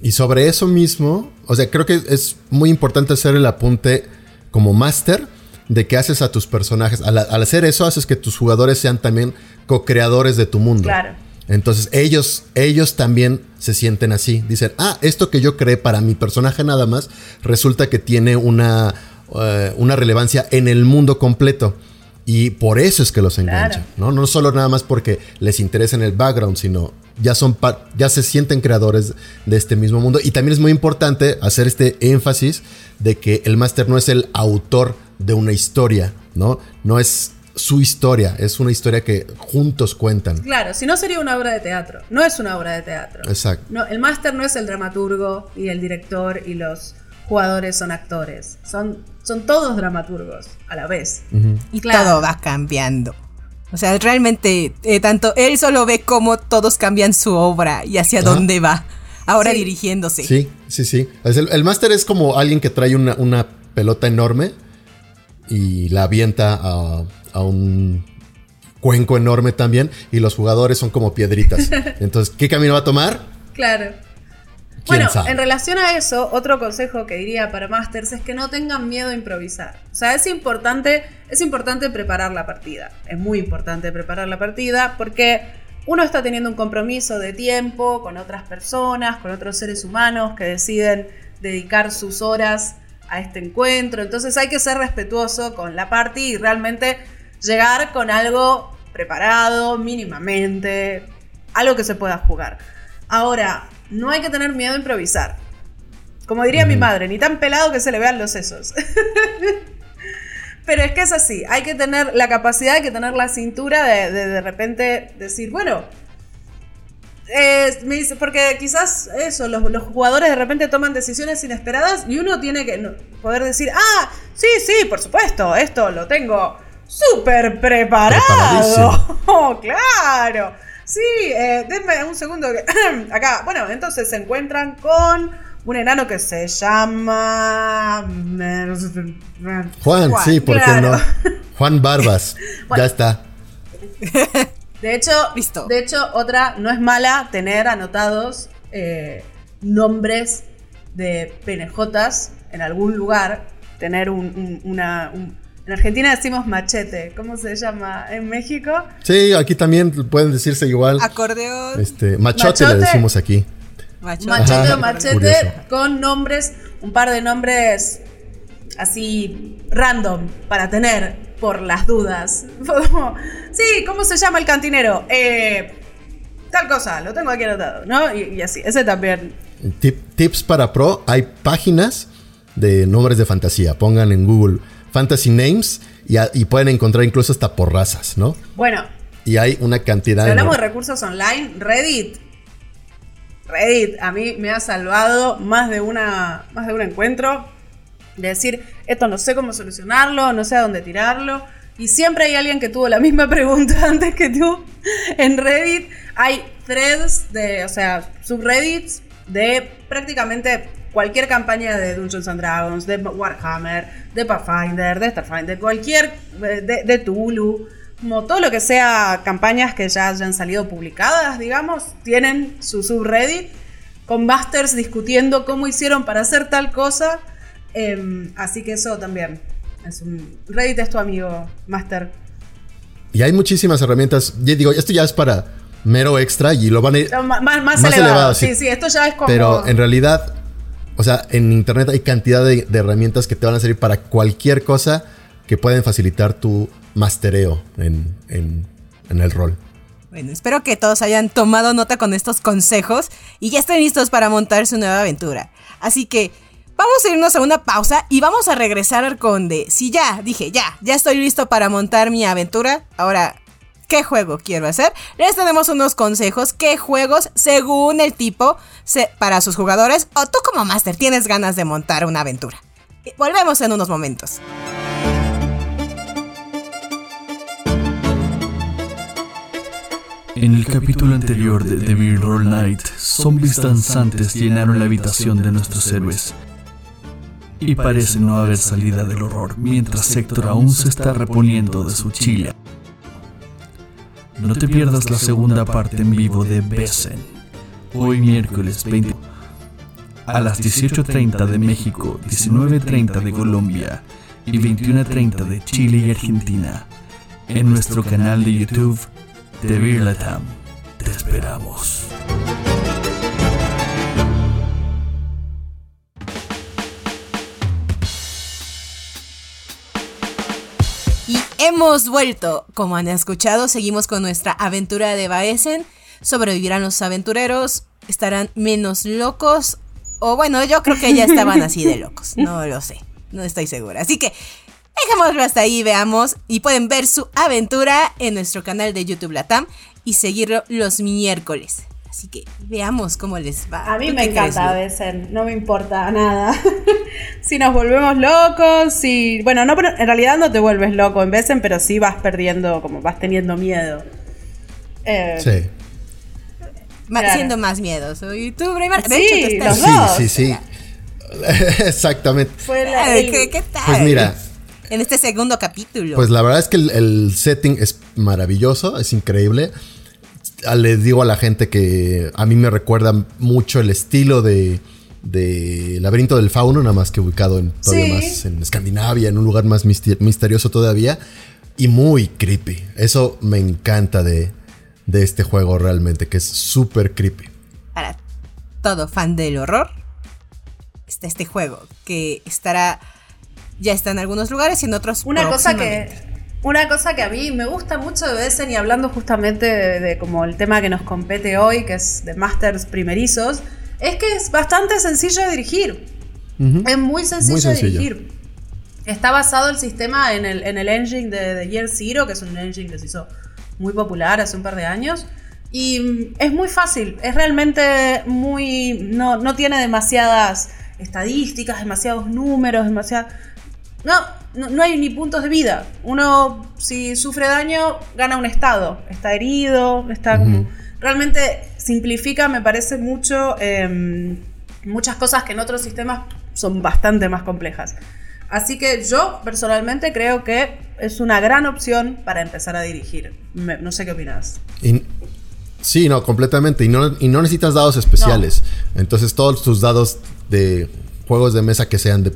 Y sobre eso mismo, o sea, creo que es muy importante hacer el apunte como máster de que haces a tus personajes. Al, al, hacer eso, haces que tus jugadores sean también co-creadores de tu mundo. Claro. Entonces ellos, ellos también se sienten así. Dicen, ah, esto que yo creé para mi personaje nada más, resulta que tiene una, uh, una relevancia en el mundo completo. Y por eso es que los engancha, claro. ¿no? No solo nada más porque les interesa en el background, sino ya son ya se sienten creadores de este mismo mundo. Y también es muy importante hacer este énfasis de que el máster no es el autor de una historia, ¿no? No es su historia, es una historia que juntos cuentan. Claro, si no sería una obra de teatro, no es una obra de teatro. Exacto. No, el máster no es el dramaturgo y el director y los jugadores son actores, son, son todos dramaturgos a la vez. Uh -huh. Y claro. todo va cambiando. O sea, realmente, eh, tanto él solo ve cómo todos cambian su obra y hacia dónde va. Ahora sí. dirigiéndose. Sí, sí, sí. El, el máster es como alguien que trae una, una, pelota enorme y la avienta a, a, un cuenco enorme también. Y los jugadores son como piedritas. Entonces, ¿qué camino va a tomar? Claro. Bueno, sabe? en relación a eso, otro consejo que diría para Masters es que no tengan miedo a improvisar. O sea, es importante, es importante preparar la partida. Es muy importante preparar la partida porque uno está teniendo un compromiso de tiempo con otras personas, con otros seres humanos que deciden dedicar sus horas a este encuentro. Entonces hay que ser respetuoso con la party y realmente llegar con algo preparado mínimamente, algo que se pueda jugar. Ahora, no hay que tener miedo a improvisar. Como diría mm. mi madre, ni tan pelado que se le vean los sesos. Pero es que es así, hay que tener la capacidad, hay que tener la cintura de de, de repente decir, bueno, eh, me dice, porque quizás eso, los, los, jugadores de repente toman decisiones inesperadas y uno tiene que poder decir, ah, sí, sí, por supuesto, esto lo tengo súper preparado. Oh, claro. Sí, eh, denme un segundo. Que acá, bueno, entonces se encuentran con un enano que se llama. Juan, Juan sí, ¿por claro. qué no? Juan Barbas. bueno. Ya está. De hecho, Listo. de hecho, otra, no es mala tener anotados eh, nombres de PNJs en algún lugar. Tener un, un, una, un, en Argentina decimos machete. ¿Cómo se llama? ¿En México? Sí, aquí también pueden decirse igual. Acordeón. Este, machote, machote. le decimos aquí. Machote, machete o machete curioso. con nombres, un par de nombres así random para tener por las dudas. sí, ¿cómo se llama el cantinero? Eh, tal cosa, lo tengo aquí anotado, ¿no? Y, y así, ese también. Tip, tips para pro, hay páginas de nombres de fantasía. Pongan en Google Fantasy Names y, a, y, pueden encontrar incluso hasta por razas, ¿no? Bueno. Y hay una cantidad. Si hablamos de recursos online, Reddit. Reddit a mí me ha salvado más de una más de un encuentro de decir, esto no sé cómo solucionarlo, no sé a dónde tirarlo. Y siempre hay alguien que tuvo la misma pregunta antes que tú. En Reddit hay threads de, o sea, subreddits de prácticamente cualquier campaña de Dungeons and Dragons, de Warhammer, de Pathfinder, de Starfinder, cualquier de, de Tulu, como todo lo que sea campañas que ya hayan salido publicadas, digamos, tienen su subreddit con masters discutiendo cómo hicieron para hacer tal cosa. Eh, así que eso también es un Reddit es tu amigo, master. y hay muchísimas herramientas. Ya digo, esto ya es para mero extra y lo van a ir No, más, más, Más elevado. elevado, sí. sí. sí, esto ya es como. Pero en realidad, o sea, en internet hay cantidad de, herramientas que te van a servir para cualquier cosa que pueden facilitar tu mastereo en, en- en el rol. Bueno, espero que todos hayan tomado nota con estos consejos y ya estén listos para montar su nueva aventura. Así que vamos a irnos a una pausa y vamos a regresar al conde. Si ya, dije, ya, ya estoy listo para montar mi aventura. Ahora, ¿qué juego quiero hacer? Les tenemos unos consejos, qué juegos según el tipo para sus jugadores o tú como máster tienes ganas de montar una aventura. Volvemos en unos momentos. En el capítulo anterior de The Beer Roll Night, zombies danzantes llenaron la habitación de nuestros héroes. Y parece no haber salida del horror, mientras Héctor aún se está reponiendo de su chile. No te pierdas la segunda parte en vivo de Besen, hoy miércoles 20 a las 18.30 de México, 19.30 de Colombia y 21.30 de Chile y Argentina, en nuestro canal de YouTube de Beer Latam. Te esperamos. Hemos vuelto. Como han escuchado, seguimos con nuestra aventura de Baesen. Sobrevivirán los aventureros, estarán menos locos. O bueno, yo creo que ya estaban así de locos. No lo sé. No estoy segura. Así que dejémoslo hasta ahí, veamos. Y pueden ver su aventura en nuestro canal de YouTube Latam y seguirlo los miércoles. Así que veamos cómo les va. A mí ¿Tú me encanta Lu? Besen, no me importa nada. si nos volvemos locos, si. Bueno, no, pero en realidad no te vuelves loco en Besen, pero sí vas perdiendo, como vas teniendo miedo. Eh, Sí. Claro. Siendo más miedoso. Y tú, Braimar, de Sí, hecho, tú estás- los Sí, dos. sí, sí. Exactamente. Fue la- Ay, el- ¿Qué, qué tal? Pues mira. En este segundo capítulo. Pues la verdad es que el, el setting es maravilloso, es increíble. Ah, Le digo a la gente que a mí me recuerda mucho el estilo de, de Laberinto del Fauno, nada más que ubicado en, todavía Sí. más en Escandinavia, en un lugar más mister- misterioso todavía. Y muy creepy. Eso me encanta de, de este juego realmente, que es súper creepy. Para todo fan del horror, está este juego que estará. Ya está en algunos lugares y en otros. Una cosa que. Una cosa que a mí me gusta mucho de Besen y hablando justamente de, de como el tema que nos compete hoy, que es de Masters primerizos, es que es bastante sencillo de dirigir. Es muy sencillo, Muy sencillo. de dirigir. Está basado el sistema en el, en el engine de, de Year Zero, que es un engine que se hizo muy popular hace un par de años. Y mm, es muy fácil, es realmente muy... No, no tiene demasiadas estadísticas, demasiados números, demasiadas... No, no, no hay ni puntos de vida. Uno, si sufre daño, gana un estado. Está herido, está como... Ujú. Realmente simplifica, me parece mucho, em, muchas cosas que en otros sistemas son bastante más complejas. Así que yo personalmente creo que es una gran opción para empezar a dirigir. Me- no sé qué opinas. Y- sí, no, completamente. Y no, y no necesitas dados especiales. Entonces, todos tus dados de juegos de mesa que sean de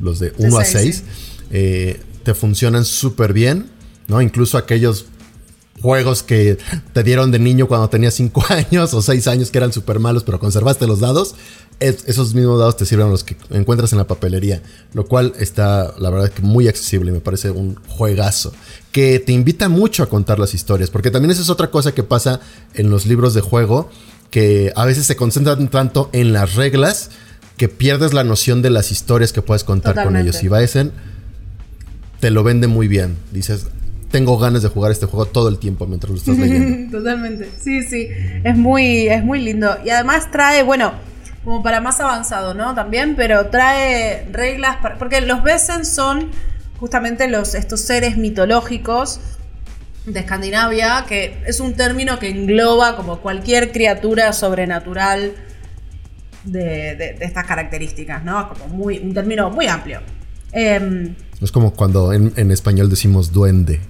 los de 1 a seis, 6 te funcionan súper bien. ¿no? Incluso aquellos juegos que te dieron de niño cuando tenías 5 años o 6 años que eran súper malos, pero conservaste los dados. es- esos mismos dados te sirven a los que encuentras en la papelería. Lo cual está, la verdad, que muy accesible. Me parece un juegazo. Que te invita mucho a contar las historias. Porque también esa es otra cosa que pasa en los libros de juego. Que a veces se concentran tanto en las reglas que pierdes la noción de las historias que puedes contar con ellos. Y Baesen te lo vende muy bien. Dices, tengo ganas de jugar este juego todo el tiempo mientras lo estás leyendo. Totalmente. Sí, sí. Es muy, es muy lindo. Y además trae, bueno, como para más avanzado, ¿no? También, pero trae reglas. para- porque los Besen son justamente los, estos seres mitológicos de Escandinavia, que es un término que engloba como cualquier criatura sobrenatural de, de- de estas características, ¿no? Como muy, un término muy amplio. Em, Es como cuando en, en español decimos duende.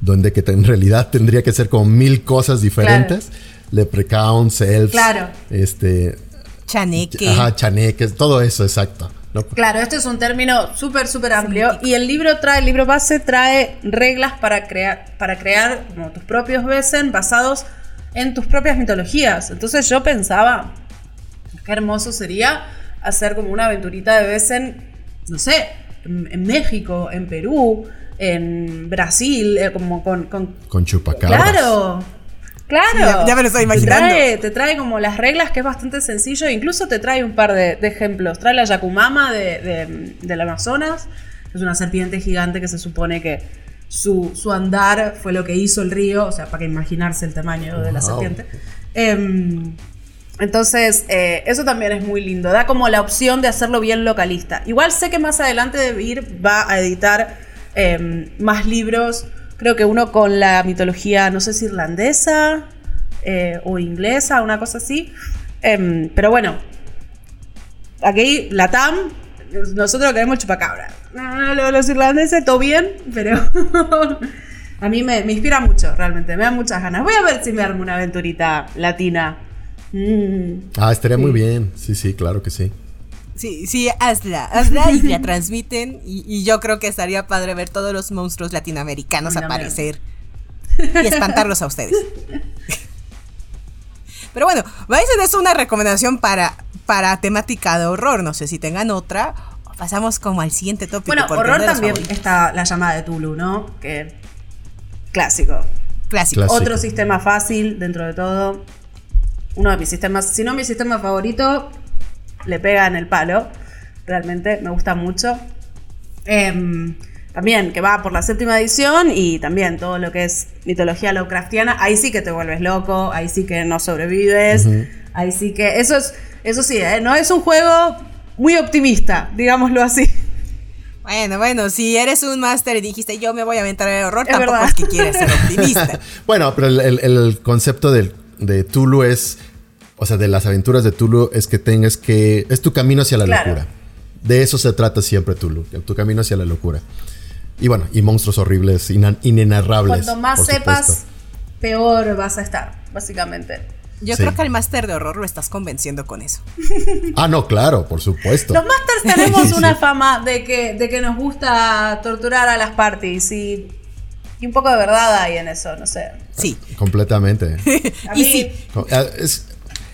Duende que en realidad tendría que ser como mil cosas diferentes. Leprechauns, elves. Claro. Este. Chaneque. Ajá, chaneques, todo eso, exacto. Claro, este es un término súper, súper amplio. Y el libro trae, el libro base trae reglas para crear, para crear como tus propios Besen basados en tus propias mitologías. Entonces yo pensaba, qué hermoso sería hacer como una aventurita de Besen, no sé, en, México, en Perú, en Brasil, eh, como con... Con, con chupacabras. Claro, Claro. ya, me lo estoy imaginando. Te trae, como las reglas, que es bastante sencillo. Incluso te trae un par de, ejemplos. Trae la Yakumama de, del Amazonas. Es una serpiente gigante que se supone que su, andar fue lo que hizo el río. O sea, para que imaginarse el tamaño de la serpiente. Em, entonces, eh, eso también es muy lindo. Da como la opción de hacerlo bien localista. Igual sé que más adelante de ir va a editar em, más libros creo que uno con la mitología, no sé si irlandesa eh, o inglesa, una cosa así. Em, pero bueno, aquí la TAM, nosotros queremos chupacabra. Los irlandeses, todo bien, pero a mí me, inspira mucho, realmente, me dan muchas ganas. Voy a ver si me armo una aventurita latina. Mm. Ah, estaría muy bien, sí, sí, claro que sí. Sí, sí, hazla, hazla y la transmiten. Y, yo creo que estaría padre ver todos los monstruos latinoamericanos aparecer y espantarlos a ustedes. Pero bueno, vais a hacer una recomendación para, para temática de horror. No sé si tengan otra. pasamos como al siguiente tópico. Bueno, horror también está la llamada de Tulu, ¿no? Que clásico. Clásico. Otro sistema fácil dentro de todo. Uno de mis sistemas, si no mi sistema favorito, le pega en el palo. Realmente me gusta mucho. Em, también que va por la séptima edición y también todo lo que es mitología Lovecraftiana, ahí sí que te vuelves loco, ahí sí que no sobrevives, ahí sí que eso es eso sí, ¿eh? no es un juego muy optimista, digámoslo así. Bueno, bueno, si eres un máster y dijiste yo me voy a aventar el horror, tampoco es que quieres ser optimista. bueno, pero el, concepto de Tulu es o sea, de las aventuras de Tulu es que tengas que... Es tu camino hacia la locura. De eso se trata siempre Tulu, tu camino hacia la locura. Y bueno, y monstruos horribles, inenarrables. Cuanto más sepas, peor vas a estar, básicamente. Yo creo que al máster de horror lo estás convenciendo con eso. ah, no, claro, por supuesto. Los másters tenemos una fama de que, de que nos gusta torturar a las parties y, y un poco de verdad hay en eso, no sé. Sí. Completamente. y sí. Es,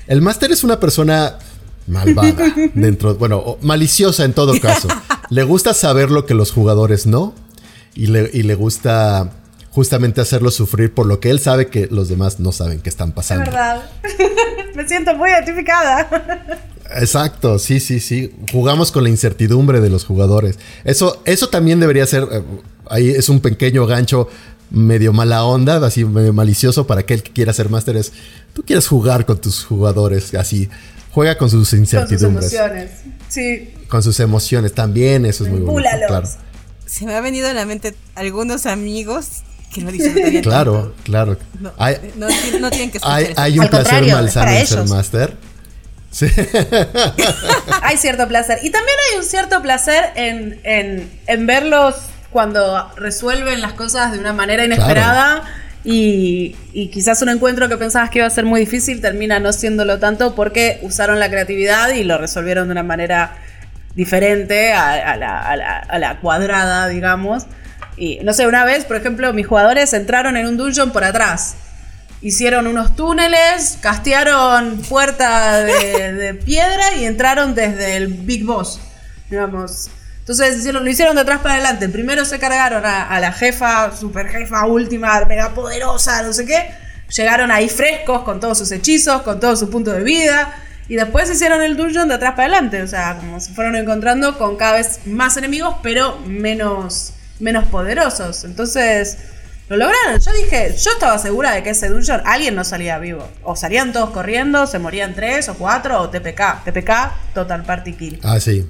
el máster es una persona malvada, dentro, bueno, maliciosa en todo caso. Le gusta saber lo que los jugadores no y le, le gusta justamente hacerlo sufrir por lo que él sabe que los demás no saben que están pasando. Es verdad. Me siento muy identificada. Exacto, sí, sí, sí. Jugamos con la incertidumbre de los jugadores. Eso, eso también debería ser. Eh, ahí es un pequeño gancho medio mala onda, así medio malicioso para aquel que quiera ser máster es, tú quieres jugar con tus jugadores, así, juega con sus incertidumbres. Con sus emociones, sí. Con sus emociones, también eso es muy bonito, claro. Se me ha venido a la mente algunos amigos que no dicen Claro, claro. No, hay, no, tienen que Hay, hay un placer malsano en ser máster. Sí. hay cierto placer. Y también hay un cierto placer en, en, en verlos cuando resuelven las cosas de una manera inesperada. Y, quizás un encuentro que pensabas que iba a ser muy difícil termina no siéndolo tanto porque usaron la creatividad y lo resolvieron de una manera diferente a, la, cuadrada, digamos. Y no sé, una vez, por ejemplo, mis jugadores entraron en un dungeon por atrás. Hicieron unos túneles, castearon puerta de, de piedra y entraron desde el Big Boss. Digamos, entonces lo hicieron de atrás para adelante. Primero se cargaron a, la jefa, super jefa última, mega poderosa, no sé qué. Llegaron ahí frescos con todos sus hechizos, con todo su punto de vida. Y después hicieron el dungeon de atrás para adelante. O sea, como se fueron encontrando con cada vez más enemigos, pero menos, menos poderosos. Entonces, lo lograron. Yo dije, yo estaba segura de que ese dungeon alguien no salía vivo. O salían todos corriendo, se morían tres o cuatro, o TPK. TPK, Total Party Kill. Ah, sí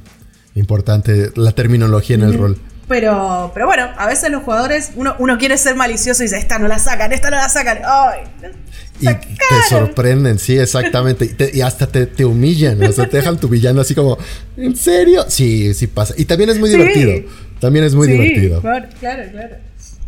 importante la terminología en el rol. Pero, pero bueno, a veces los jugadores, uno, uno quiere ser malicioso y dice, esta no la sacan, esta no la sacan. ¡Ay! Y te sorprenden, sí, exactamente. Y, hasta te, humillan, o sea, te dejan tu villano así como, ¿en serio? Sí, sí pasa. Y también es muy divertido. También es muy divertido. Claro, claro, claro.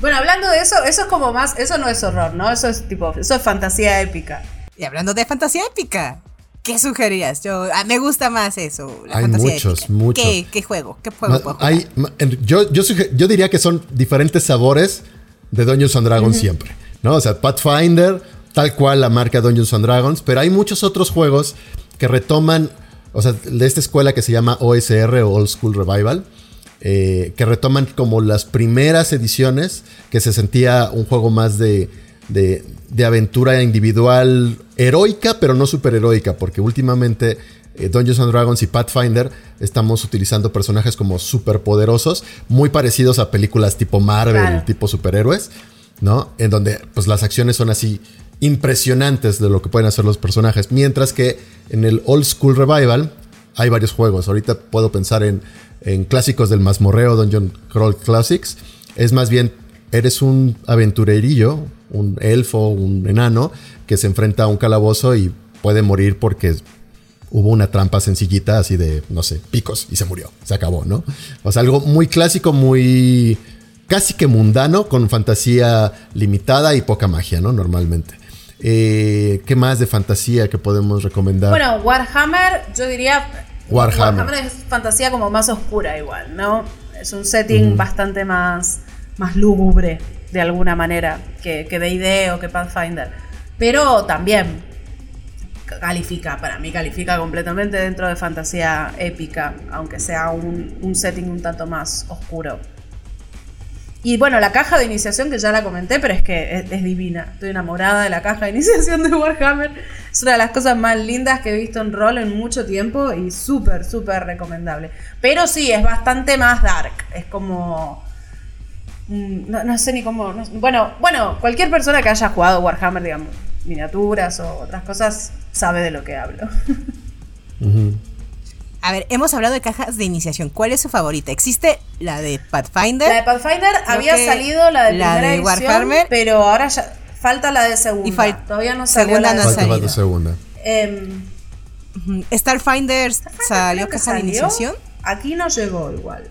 Bueno, hablando de eso, eso es como más, eso no es horror, ¿no? Eso es tipo, eso es fantasía épica. Y hablando de fantasía épica, ¿Qué sugerías? Yo, ah, me gusta más eso. La Hay muchos, muchos. ¿Qué, qué juego? ¿Qué juego Ma- puedo jugar? hay- ma- yo, yo diría que son diferentes sabores de Dungeons and Dragons siempre. ¿no? O sea, Pathfinder, tal cual la marca Dungeons and Dragons, pero hay muchos otros juegos que retoman, o sea, de esta escuela que se llama OSR o Old School Revival, eh, que retoman como las primeras ediciones, que se sentía un juego más de, de, de aventura individual heroica, pero no super heroica, porque últimamente eh, Dungeons and Dragons y Pathfinder estamos utilizando personajes como super poderosos, muy parecidos a películas tipo Marvel, Claro. tipo superhéroes, ¿no? En donde pues las acciones son así impresionantes de lo que pueden hacer los personajes, mientras que en el Old School Revival hay varios juegos. Ahorita puedo pensar en, en clásicos del mazmorreo, Dungeon Crawl Classics. Es más bien, eres un aventurerillo, un elfo, un enano, que se enfrenta a un calabozo y puede morir porque hubo una trampa sencillita, así de, no sé, picos, y se murió. Se acabó, ¿no? O sea, algo muy clásico, muy casi que mundano, con fantasía limitada y poca magia, ¿no? Normalmente. Eh, ¿Qué más de fantasía que podemos recomendar? Bueno, Warhammer, yo diría. Warhammer. es fantasía como más oscura, igual, ¿no? Es un setting bastante más, más lúgubre, de alguna manera, que, que o que Pathfinder. Pero también califica, para mí califica completamente dentro de fantasía épica, aunque sea un, un setting un tanto más oscuro. Y bueno, la caja de iniciación que ya la comenté, pero es que es, es divina. Estoy enamorada de la caja de iniciación de Warhammer. Es una de las cosas más lindas que he visto en rol en mucho tiempo y súper, súper recomendable. Pero sí, es bastante más dark. Es como... mm, No, no sé ni cómo... no- bueno, bueno, cualquier persona que haya jugado Warhammer, digamos, miniaturas o otras cosas, sabe de lo que hablo. A ver, hemos hablado de cajas de iniciación. ¿Cuál es su favorita? ¿Existe la de Pathfinder? La de Pathfinder había salido la de la primera de edición, Warhammer. pero ahora ya falta la de segunda. Y fal- Todavía no salió segunda la de no Falta, falta segunda. Em. Starfinder salió caja de iniciación. Aquí no llegó igual.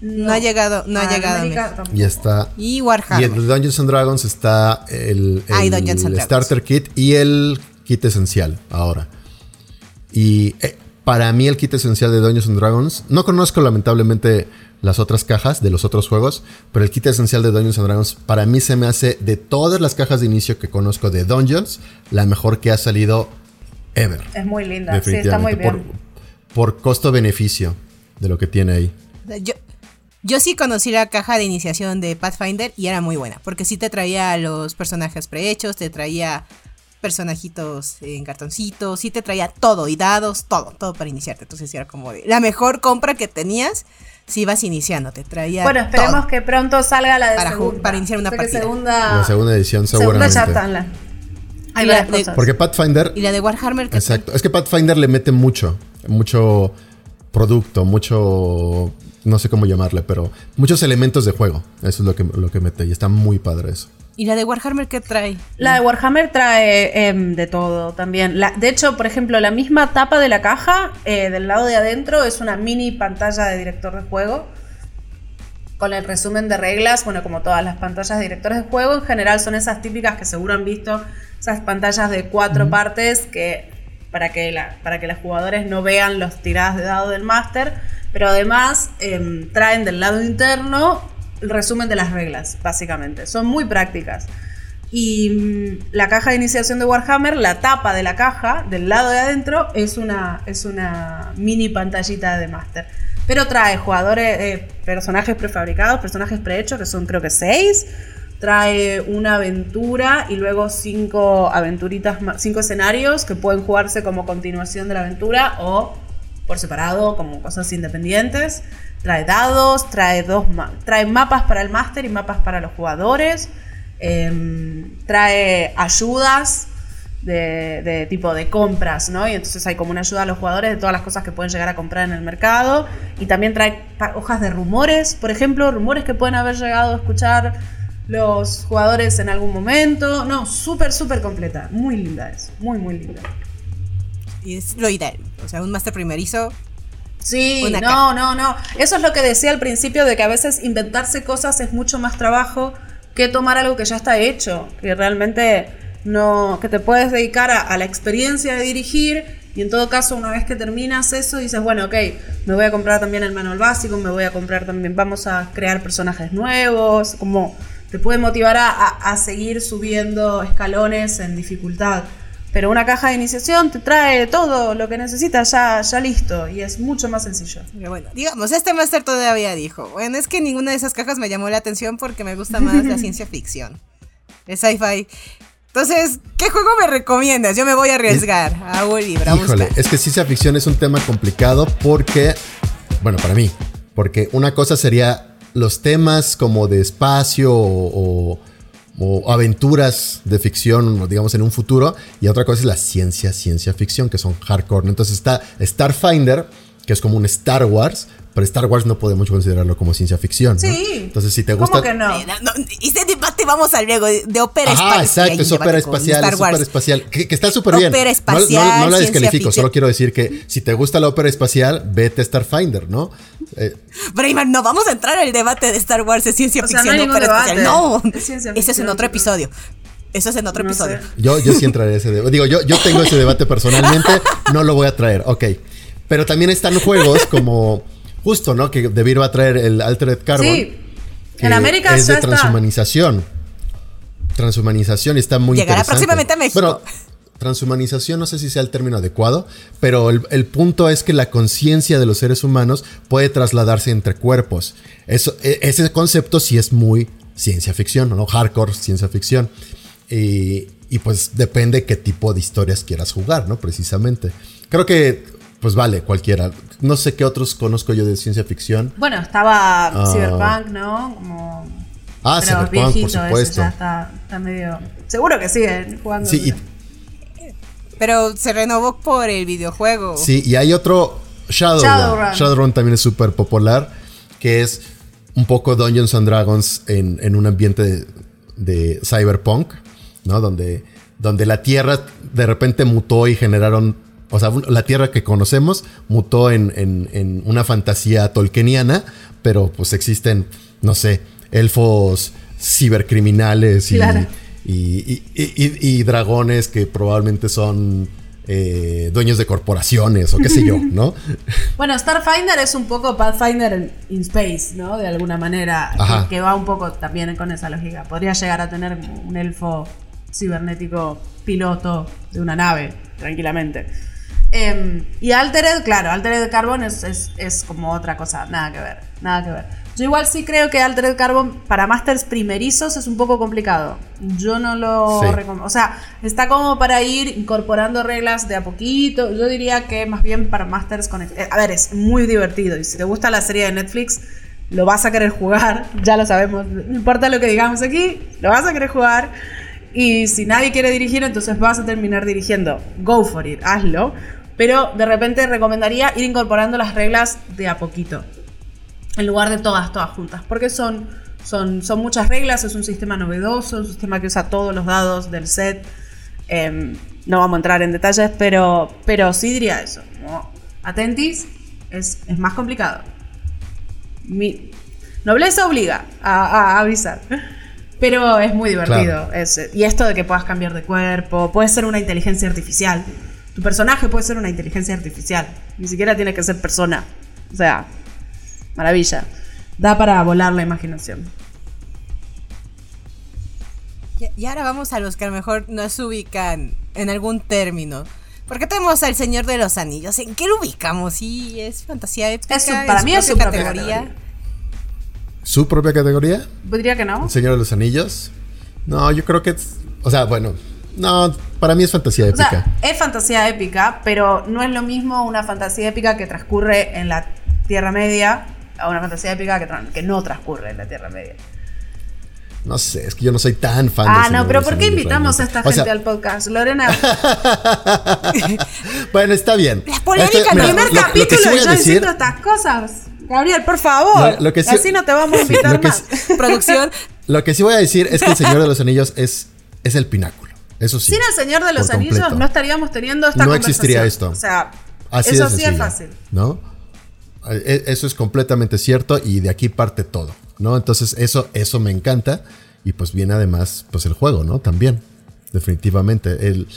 No, ha llegado, no ha Ah, llegado. América. Y está. Y Y Warhammer. en Dungeons and Dragons está el, el Dungeons and Dragons. Starter Kit y el kit esencial ahora. Y eh, para mí el kit esencial de Dungeons and Dragons, no conozco lamentablemente las otras cajas de los otros juegos, pero el kit esencial de Dungeons and Dragons para mí se me hace de todas las cajas de inicio que conozco de Dungeons, la mejor que ha salido ever. Es muy linda, sí, está muy Definitivamente. bien. por, por costo-beneficio de lo que tiene ahí. Yo, yo sí conocí la caja de iniciación de Pathfinder y era muy buena, porque sí te traía los personajes prehechos, te traía personajitos en cartoncitos, sí te traía todo y dados, todo, todo para iniciarte. Entonces era como de la mejor compra que tenías si ibas iniciando, te traía Bueno, esperemos todo. que pronto salga la de Para segunda. para iniciar una partida. Segunda, La segunda edición segunda seguramente. ya la- Hay varias de- cosas. Porque Pathfinder Y la de Warhammer que Exacto. Es que Pathfinder le mete mucho, mucho producto, mucho, no sé cómo llamarle, pero muchos elementos de juego. Eso es lo que, lo que mete y está muy padre eso. ¿Y la de Warhammer qué trae? La de Warhammer trae em, de todo también. La- de hecho, por ejemplo, la misma tapa de la caja, eh, del lado de adentro, es una mini pantalla de director de juego. Con el resumen de reglas, bueno, como todas las pantallas de directores de juego, en general son esas típicas que seguro han visto, esas pantallas de cuatro partes que para que, para que los jugadores no vean los tiradas de dado del máster, pero además em, traen del lado interno el resumen de las reglas, básicamente. Son muy prácticas. Y mm, la caja de iniciación de Warhammer, la tapa de la caja, del lado de adentro, es una, es una mini pantallita de máster. Pero trae jugadores, eh, personajes prefabricados, personajes prehechos, que son creo que seis. Trae una aventura y luego cinco aventuritas, cinco escenarios que pueden jugarse como continuación de la aventura o por separado, como cosas independientes. Trae dados, trae dos ma- trae mapas para el máster y mapas para los jugadores. Em, trae ayudas de, de tipo de compras, ¿no? Y entonces hay como una ayuda a los jugadores de todas las cosas que pueden llegar a comprar en el mercado. Y también trae hojas de rumores, por ejemplo, rumores que pueden haber llegado a escuchar los jugadores en algún momento. No, súper, súper completa. Muy linda es. Muy, muy linda. Y es lo ideal. O sea, un máster primerizo. Sí, no, no, no. Eso es lo que decía al principio de que a veces inventarse cosas es mucho más trabajo que tomar algo que ya está hecho. Que realmente no, que te puedes dedicar a, a la experiencia de dirigir y en todo caso, una vez que terminas eso, dices, bueno, ok, me voy a comprar también el manual básico, me voy a comprar también, vamos a crear personajes nuevos, como te puede motivar a, a- a seguir subiendo escalones en dificultad. Pero una caja de iniciación te trae todo lo que necesitas ya, ya listo y es mucho más sencillo. Pero bueno, digamos, este máster todavía dijo, bueno, es que ninguna de esas cajas me llamó la atención porque me gusta más la ciencia ficción, el sci-fi. Entonces, ¿qué juego me recomiendas? Yo me voy a arriesgar a un libro, Híjole, buscar. es que ciencia ficción es un tema complicado porque, bueno, para mí, porque una cosa sería los temas como de espacio o, o- aventuras de ficción, digamos, en un futuro, y otra cosa es la ciencia, ciencia ficción, que son hardcore. Entonces está Starfinder, que es como un Star Wars, pero Star Wars no podemos considerarlo como ciencia ficción. ¿no? Sí. Entonces, si te ¿Cómo gusta. que no? Eh, no, ese debate vamos al luego de, ópera espacial. Ajá, exacto, es ópera espacial, Star es Wars. ópera espacial, que, que está súper bien. Ópera No- espacial, no, no la descalifico, solo quiero decir que si te gusta la ópera espacial, vete a Starfinder, ¿no? Eh, Pero Iman, no vamos a entrar al debate de Star Wars de ciencia O sea, ficción no ópera espacial. No, Es eso es en otro episodio. Eso es en otro No episodio. sé. yo, yo sí entraré a ese debate. Digo, yo, yo tengo ese debate personalmente, no lo voy a traer, ok. Pero también están juegos como, justo, ¿no? Que Debir va a traer el Altered Carbon. Sí. que En América es ya de está. transhumanización. Transhumanización está muy Llegará interesante. próximamente a México. Bueno, transhumanización no sé si sea el término adecuado, pero el, el punto es que la conciencia de los seres humanos puede trasladarse entre cuerpos. Eso, e- ese concepto sí es muy ciencia ficción, ¿no? Hardcore ciencia ficción. Y, y pues depende qué tipo de historias quieras jugar, ¿no? Precisamente. Creo que, pues vale, cualquiera. No sé qué otros conozco yo de ciencia ficción. Bueno, estaba Ah. Cyberpunk, ¿no? Como, Ah, pero Cyberpunk, viejito, por supuesto. ya está, está medio... Seguro que siguen jugando. Sí, y, Pero se renovó por el videojuego. Sí, y hay otro Shadowrun. Shadowrun. Shadowrun también es súper popular, que es un poco Dungeons and Dragons en, en un ambiente de, de cyberpunk, ¿no? Donde, donde la Tierra de repente mutó y generaron, o sea, la Tierra que conocemos mutó en, en- en una fantasía tolkieniana, pero pues existen, no sé, elfos cibercriminales y, Claro. y, y- y- y- y dragones que probablemente son eh, dueños de corporaciones o qué sé yo, ¿no? Bueno, Starfinder es un poco Pathfinder in- Space, ¿no? De alguna manera, Ajá. que, va un poco también con esa lógica. Podría llegar a tener un elfo cibernético piloto de una nave, tranquilamente. Em, y Altered, claro, Altered Carbon es, es, es como otra cosa, nada que ver, nada que ver. Yo igual sí creo que Altered Carbon para masters primerizos es un poco complicado. Yo no lo Sí. recomiendo. O sea, está como para ir incorporando reglas de a poquito. Yo diría que más bien para masters con... eh, A ver, es muy divertido. Y si te gusta la serie de Netflix, lo vas a querer jugar. Ya lo sabemos. No importa lo que digamos aquí, lo vas a querer jugar. Y si nadie quiere dirigir, entonces vas a terminar dirigiendo. Go for it, hazlo. Pero de repente recomendaría ir incorporando las reglas de a poquito en lugar de todas, todas juntas. Porque son, son, son muchas reglas, es un sistema novedoso, un sistema que usa todos los dados del set. Em, no vamos a entrar en detalles, pero, pero sí diría eso. como, Atentis es, es más complicado. Mi, nobleza obliga a, a avisar. Pero es muy divertido. Claro. es- y esto de que puedas cambiar de cuerpo, puede ser una inteligencia artificial. Tu personaje puede ser una inteligencia artificial. Ni siquiera tiene que ser persona. O sea, maravilla. Da para volar la imaginación. Y, ahora vamos a los que a lo mejor nos ubican en algún término. Porque tenemos al Señor de los Anillos. ¿En qué lo ubicamos? Sí, es fantasía épica. Es su- para mí es su propia categoría. ¿Su propia categoría? Diría que no. ¿El Señor de los Anillos? No, yo creo que... es- O sea, bueno, no, para mí es fantasía O épica. sea, es fantasía épica, pero no es lo mismo una fantasía épica que transcurre en la Tierra Media a una fantasía épica que, no transcurre en la Tierra Media. no sé, es que yo no soy tan fan Ah, no, pero ¿por qué invitamos a esta. O gente sea, al podcast? Lorena, Bueno, está bien. La polémica, Este, primer lo- lo que capítulo sí y yo decir- diciendo estas cosas. Gabriel, por favor. Lo- lo que sí- Así no te vamos a invitar más. sí- Producción. Lo que sí voy a decir es que el Señor de los Anillos es, es el pináculo. Eso sí. Sin el Señor de los Anillos completo. no estaríamos teniendo esta No conversación. existiría esto. O sea, Así eso sí es fácil. ¿No? E- Eso es completamente cierto y de aquí parte todo, ¿no? Entonces eso, eso me encanta y pues viene además pues el juego, ¿no? También. definitivamente. El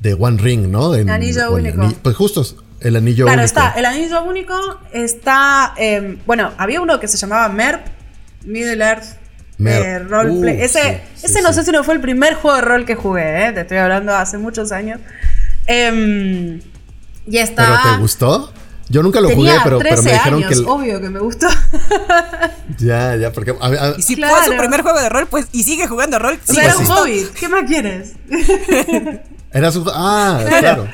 de One Ring, ¿no? En- Anillo único. pues justo, el anillo Claro, único. está. El anillo único está. eh, bueno, había uno que se llamaba MERP, Middle Earth. Eh, Roleplay. Uh, ese sí, sí, ese no sí. sé si no fue el primer juego de rol que jugué, ¿eh? te estoy hablando hace muchos años. Em, y está. ¿Pero te gustó? Yo nunca lo Tenía jugué, pero, pero 13 me dijeron años, que... el- obvio que me gustó. Ya, ya, porque... a- a- Y si Claro. fue su primer juego de rol, pues, y sigue jugando rol, O sí, era un hobbit. ¿Qué más quieres? era su... Ah, claro.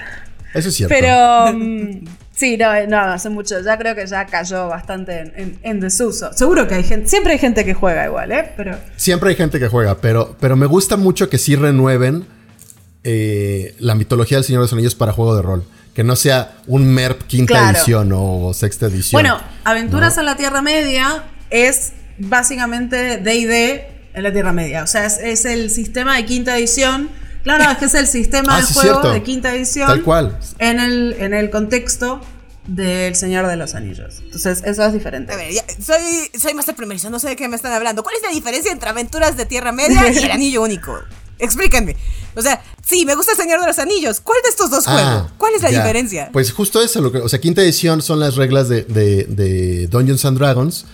Eso es cierto. Pero mm, sí, no, eh, no, hace mucho. Ya creo que ya cayó bastante en, en- en desuso. Seguro que hay gente, siempre hay gente que juega igual, ¿eh? Pero Siempre hay gente que juega, pero, pero me gusta mucho que sí renueven eh, la mitología del Señor de los Anillos para juego de rol. Que no sea un MERP quinta Claro. edición o sexta edición. bueno, Aventuras en la Tierra Media es básicamente D&D en la Tierra Media. O sea, es, es el sistema de quinta edición. Claro, es que es el sistema Ah, de sí, juego cierto. de quinta edición. Tal cual. En el, en el contexto del Señor de los Anillos. Entonces, eso es diferente. A ver, ya, soy, soy Master Primerizo, no sé de qué me están hablando. ¿Cuál es la diferencia entre Aventuras de Tierra Media y El Anillo Único? Explíquenme. O sea, sí, me gusta El Señor de los Anillos. ¿Cuál de estos dos Ah, juegos? ¿Cuál es la ya. diferencia? Pues justo eso, lo que, o sea, quinta edición son las reglas de, de- de Dungeons and Dragons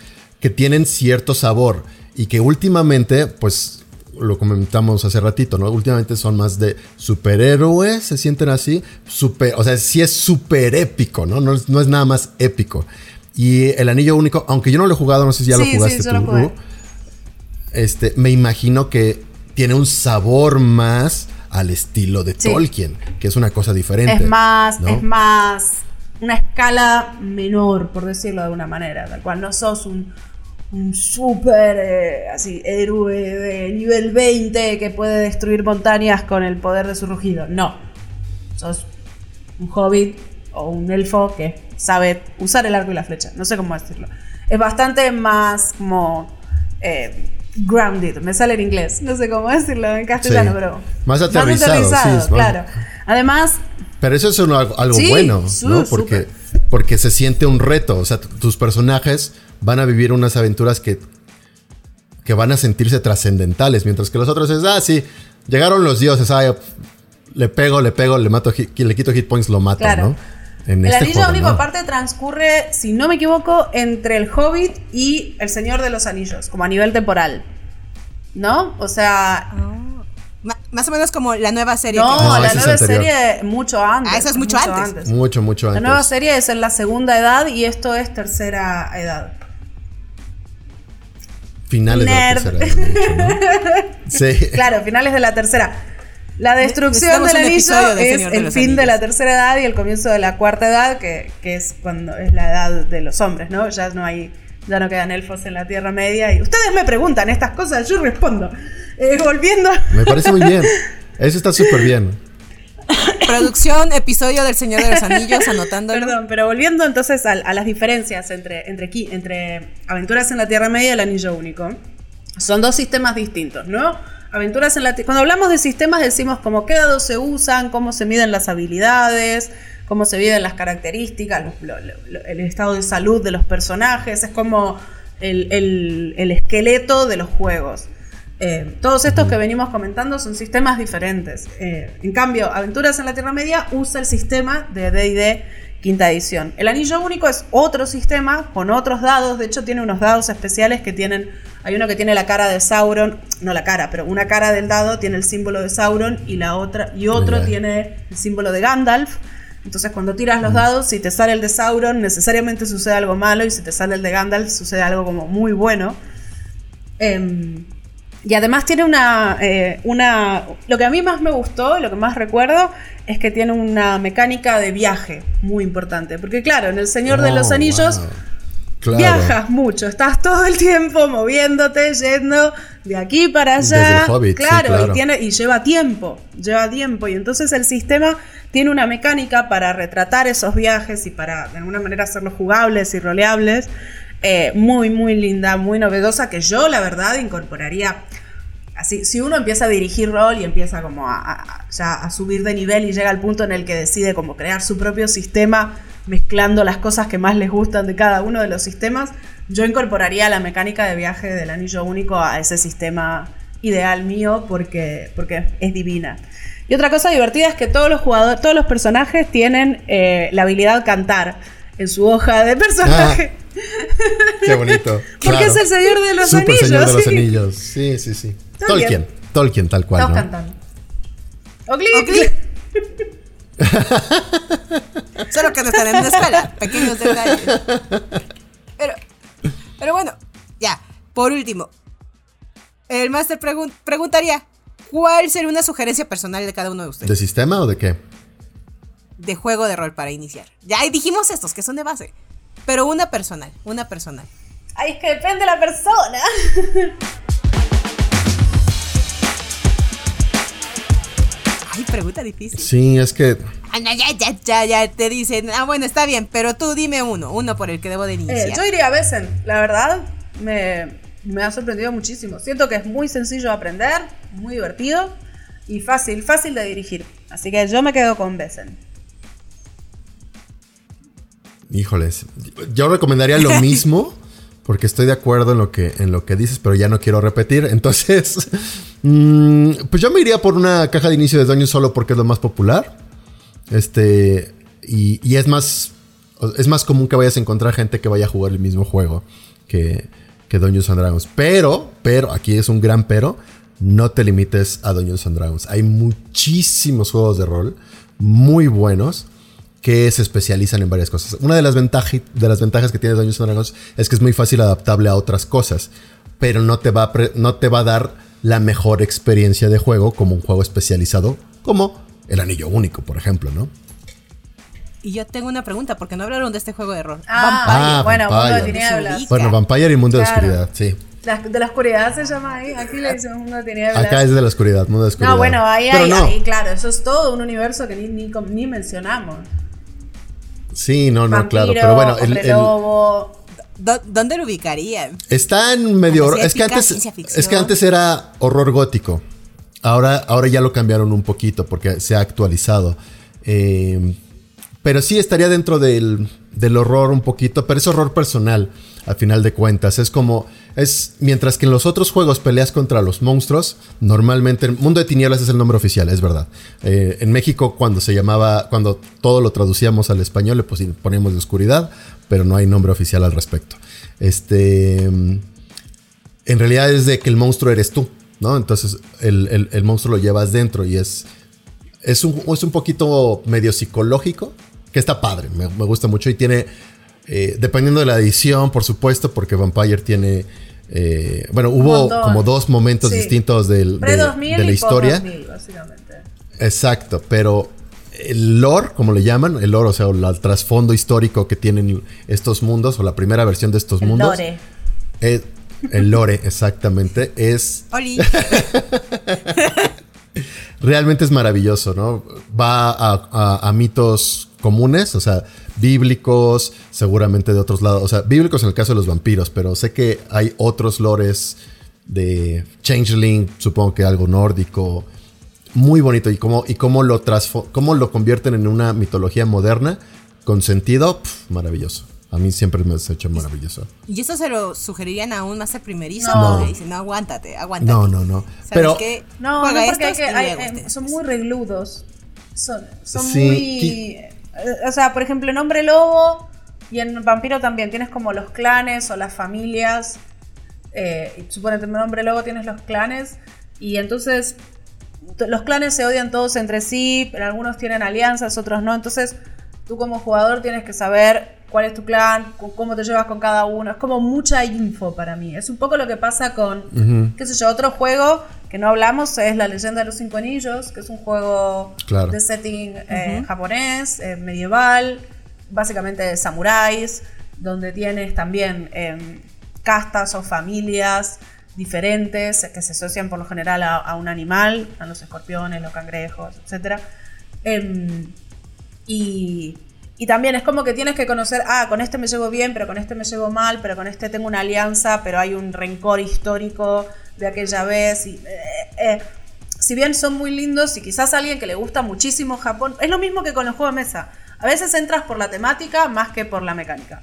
que tienen cierto sabor y que últimamente, pues lo comentamos hace ratito, ¿no? Últimamente son más de superhéroes, se sienten así, super, o sea, sí es súper épico, ¿no? No es, no es nada más épico. Y el anillo único, aunque yo no lo he jugado, no sé si ya Sí, lo sí, jugaste yo tú, lo este, me imagino que tiene un sabor más al estilo de Sí. Tolkien, que es una cosa diferente. Es más, ¿no? es más una escala menor, por decirlo de alguna manera, tal cual no sos un, un súper eh, así héroe de nivel 20 que puede destruir montañas con el poder de su rugido. No. Sos un hobbit o un elfo que sabe usar el arco y la flecha. No sé cómo decirlo. Es bastante más como eh, grounded. Me sale en inglés. No sé cómo decirlo en castellano, Sí. pero. Más aterrizado, sí, es más- claro. Además, Pero eso es algo, Sí, bueno, sí, ¿no? Porque, porque se siente un reto. O sea, tus personajes van a vivir unas aventuras que, que van a sentirse trascendentales. Mientras que los otros es, ah, sí, llegaron los dioses, ah, le pego, le pego, le mato, hit- le quito hit points, lo mato, Claro. ¿no? En el este anillo juego, único ¿no? aparte transcurre, si no me equivoco, entre el Hobbit y el Señor de los Anillos, como a nivel temporal. ¿No? O sea, Ma- más o menos como la nueva serie. no, que- No, la ese es nueva serie mucho antes. Ah, esa es mucho antes. Mucho, mucho La antes. nueva serie es en la segunda edad y esto es tercera edad. Finales Nerd. de la tercera. hecho, ¿no? Sí. Claro, finales de la tercera. La destrucción del anillo de es el fin de la tercera edad y el comienzo de la cuarta edad, que, que es cuando es la edad de los hombres, ¿no? Ya no hay, ya no quedan elfos en la Tierra Media. Y ustedes me preguntan estas cosas, yo respondo. Eh, volviendo. Me parece muy bien. Eso está súper bien. Producción, episodio del Señor de los Anillos, anotándolo. Perdón, pero volviendo entonces a, las diferencias entre, entre, entre Aventuras en la Tierra Media y el Anillo Único. Son dos sistemas distintos, ¿no? Aventuras en la Cuando hablamos de sistemas decimos como qué dados se usan, cómo se miden las habilidades, cómo se miden las características, el estado de salud de los personajes, es como el esqueleto de los juegos. Eh, todos estos que venimos comentando son sistemas diferentes. Eh, en cambio, Aventuras en la Tierra Media usa el sistema de DD quinta edición. El Anillo Único es otro sistema con otros dados. De hecho, tiene unos dados especiales que tienen. Hay uno que tiene la cara de Sauron, no la cara, pero una cara del dado tiene el símbolo de Sauron y la otra y otro tiene el símbolo de Gandalf. Entonces, cuando tiras los dados, si te sale el de Sauron, necesariamente sucede algo malo, y si te sale el de Gandalf, sucede algo como muy bueno. Em, y además tiene una, eh, una... Lo que a mí más me gustó, lo que más recuerdo, es que tiene una mecánica de viaje muy importante. Porque claro, en El Señor de los Oh, Anillos wow. Claro. viajas mucho, estás todo el tiempo moviéndote, yendo de aquí para allá. Sí, claro. Y, tiene, y lleva tiempo, lleva tiempo. Y entonces el sistema tiene una mecánica para retratar esos viajes y para de alguna manera hacerlos jugables y roleables. Eh, muy, muy linda, muy novedosa, que yo la verdad incorporaría. Así, si uno empieza a dirigir rol y empieza como a, a- ya a subir de nivel y llega al punto en el que decide como crear su propio sistema mezclando las cosas que más les gustan de cada uno de los sistemas, yo incorporaría la mecánica de viaje del anillo único a ese sistema ideal mío porque, porque es divina. Y otra cosa divertida es que todos los jugadores, todos los personajes tienen eh, la habilidad de cantar en su hoja de personaje. Ah, qué bonito. Porque claro. es el señor de los Super anillos. señor de los sí. anillos. Sí, sí, sí. Tolkien. Tolkien. Tolkien, tal cual. Todos ¿no? cantando. Ogli. Ogli. Solo que no están en una escuela. Pequeños detalles. Pero, pero bueno, ya. Por último, el máster pregun- preguntaría: ¿Cuál sería una sugerencia personal de cada uno de ustedes? ¿De sistema o de qué? de juego de rol para iniciar. Ya dijimos estos que son de base. Pero una personal, una personal. Ay, es que depende de la persona. Ay, pregunta difícil. Sí, es que Ah, no, ya, ya, ya, ya te dicen, ah, bueno, está bien, pero tú dime uno, uno por el que debo de iniciar. Eh, yo iría a Besen. La verdad, me, me ha sorprendido muchísimo. Siento que es muy sencillo de aprender, muy divertido y fácil, fácil de dirigir. Así que yo me quedo con Besen. Híjoles, yo recomendaría lo mismo porque estoy de acuerdo en lo que en lo que dices, pero ya no quiero repetir. Entonces, mm, pues yo me iría por una caja de inicio de Dungeons solo porque es lo más popular. Este y, y es más es más común que vayas a encontrar gente que vaya a jugar el mismo juego que que Dungeons and Dragons. Pero, pero aquí es un gran pero, no te limites a Dungeons and Dragons. Hay muchísimos juegos de rol muy buenos que se especializan en varias cosas. Una de las, ventajas de las ventajas que tiene Dungeons Dragons es que es muy fácil adaptable a otras cosas, pero no te, va a pre- no te va a dar la mejor experiencia de juego como un juego especializado, como el Anillo Único, por ejemplo, ¿no? Y yo tengo una pregunta, porque no hablaron de este juego de rol. Ah, Ah, bueno, mundo de Vampire. tinieblas. Bueno, Vampire y Mundo de Claro. Oscuridad, sí. La- de la oscuridad se llama ahí. Aquí le decimos mundo de tinieblas. Acá es de la oscuridad, Mundo de Oscuridad. No, bueno, ahí, ahí, no. ahí, claro, eso es todo un universo que ni, ni, ni mencionamos. Sí, no, no, Vampiro, claro. Pero bueno, el- hombre el- lobo. Do- ¿Dónde lo ubicarían? Está en medio horror. Es que antes. Es que antes era horror gótico. Ahora, ahora ya lo cambiaron un poquito porque se ha actualizado. Eh, pero sí estaría dentro del, del horror un poquito, pero es horror personal, a final de cuentas. Es como. Es. Mientras que en los otros juegos peleas contra los monstruos, normalmente. Mundo de Tinieblas es el nombre oficial, es verdad. Eh, en México, cuando se llamaba. Cuando todo lo traducíamos al español, le poníamos de oscuridad, pero no hay nombre oficial al respecto. Este en realidad es de que el monstruo eres tú, ¿no? Entonces el, el- el monstruo lo llevas dentro y es, es, un, es un poquito medio psicológico, que está padre, me, me gusta mucho y tiene, eh, dependiendo de la edición, por supuesto, porque Vampire tiene, eh, bueno, hubo montón. como dos momentos Sí. distintos del- de, Pre-2000 de la historia. post-2000, básicamente. Exacto, pero el lore, como le llaman, el lore, o sea, el trasfondo histórico que tienen estos mundos, o la primera versión de estos El mundos. lore. es- el lore, exactamente, es Oli. realmente es maravilloso, ¿no? Va a, a- a mitos comunes, o sea, bíblicos, seguramente de otros lados, o sea, bíblicos en el caso de los vampiros, pero sé que hay otros lores de Changeling, supongo que algo nórdico, muy bonito y cómo, y cómo lo cómo lo convierten en una mitología moderna con sentido, pf, maravilloso. A mí siempre me ha hecho maravilloso. ¿Y eso se lo sugerirían a un máster primerizo? No. Dicen, no, aguántate, aguántate. No, no, no. ¿Sabes Pero qué? No, no porque hay que, hay- eh, son muy regludos. Son, son Sí, muy... eh, O sea, por ejemplo, en Hombre Lobo y en Vampiro también tienes como los clanes o las familias. Eh, suponete en Hombre Lobo tienes los clanes y entonces los clanes se odian todos entre sí, pero algunos tienen alianzas, otros no. Entonces tú como jugador tienes que saber cuál es tu clan, cómo te llevas con cada uno. Es como mucha info para mí. Es un poco lo que pasa con, qué sé yo, otro juego que no hablamos es La leyenda de los cinco anillos, que es un juego Claro. de setting eh, japonés, eh, medieval, básicamente de samuráis, donde tienes también em, castas o familias diferentes que se asocian por lo general a, a un animal, a los escorpiones, los cangrejos, etc. y, y también es como que tienes que conocer, ah, con este me llevo bien, pero con este me llevo mal, pero con este tengo una alianza, pero hay un rencor histórico de aquella vez. Y, eh, eh, si bien son muy lindos y quizás a alguien que le gusta muchísimo Japón, es lo mismo que con los juegos de mesa. A veces entras por la temática más que por la mecánica.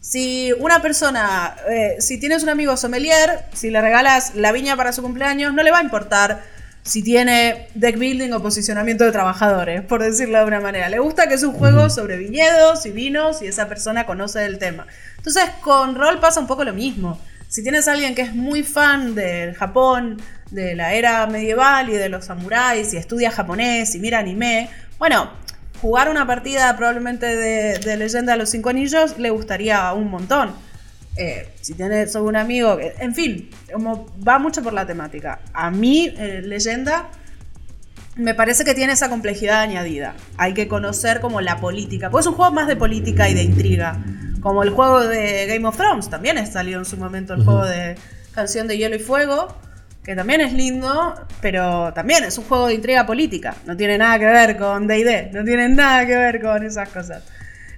Si una persona, eh, si tienes un amigo sommelier, si le regalas la viña para su cumpleaños, no le va a importar si tiene deck building o posicionamiento de trabajadores, por decirlo de una manera. Le gusta que es un juego sobre viñedos y vinos y esa persona conoce el tema. Entonces con rol pasa un poco lo mismo. Si tienes a alguien que es muy fan del Japón, de la era medieval y de los samuráis y estudia japonés y mira anime, bueno, jugar una partida probablemente de, Leyenda de los Cinco Anillos le gustaría un montón. Eh, si tienes un amigo, en fin, como va mucho por la temática. A mí, eh, Leyenda, me parece que tiene esa complejidad añadida. Hay que conocer como la política, pues es un juego más de política y de intriga. Como el juego de Game of Thrones, también salió en su momento el juego de Canción de Hielo y Fuego que también es lindo, pero también es un juego de intriga política. No tiene nada que ver con DD, no tiene nada que ver con esas cosas.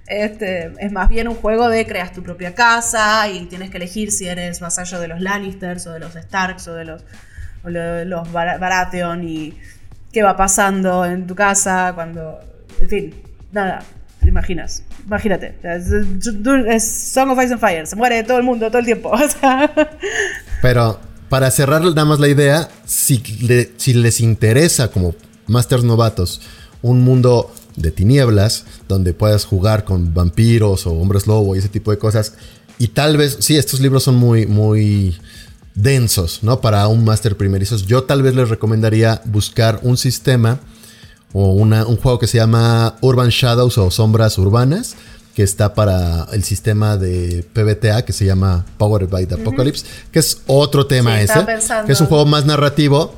Este, es más bien un juego de creas tu propia casa y tienes que elegir si eres vasallo de los Lannisters o de los Starks o de los, los Baratheon y qué va pasando en tu casa cuando. En fin, nada, imaginas. Imagínate. Es, Song of Ice and Fire, se muere todo el mundo todo el tiempo. Pero para cerrar nada más la idea, si, si les interesa como Masters novatos un mundo de tinieblas, donde puedas jugar con vampiros o hombres lobo y ese tipo de cosas, y tal vez, sí, estos libros son muy, muy densos, ¿no? Para un máster primerizo, yo tal vez les recomendaría buscar un sistema o una, un juego que se llama Urban Shadows o Sombras Urbanas, que está para el sistema de PBTA que se llama Powered by the Apocalypse, que es otro tema ese, que es un juego más narrativo.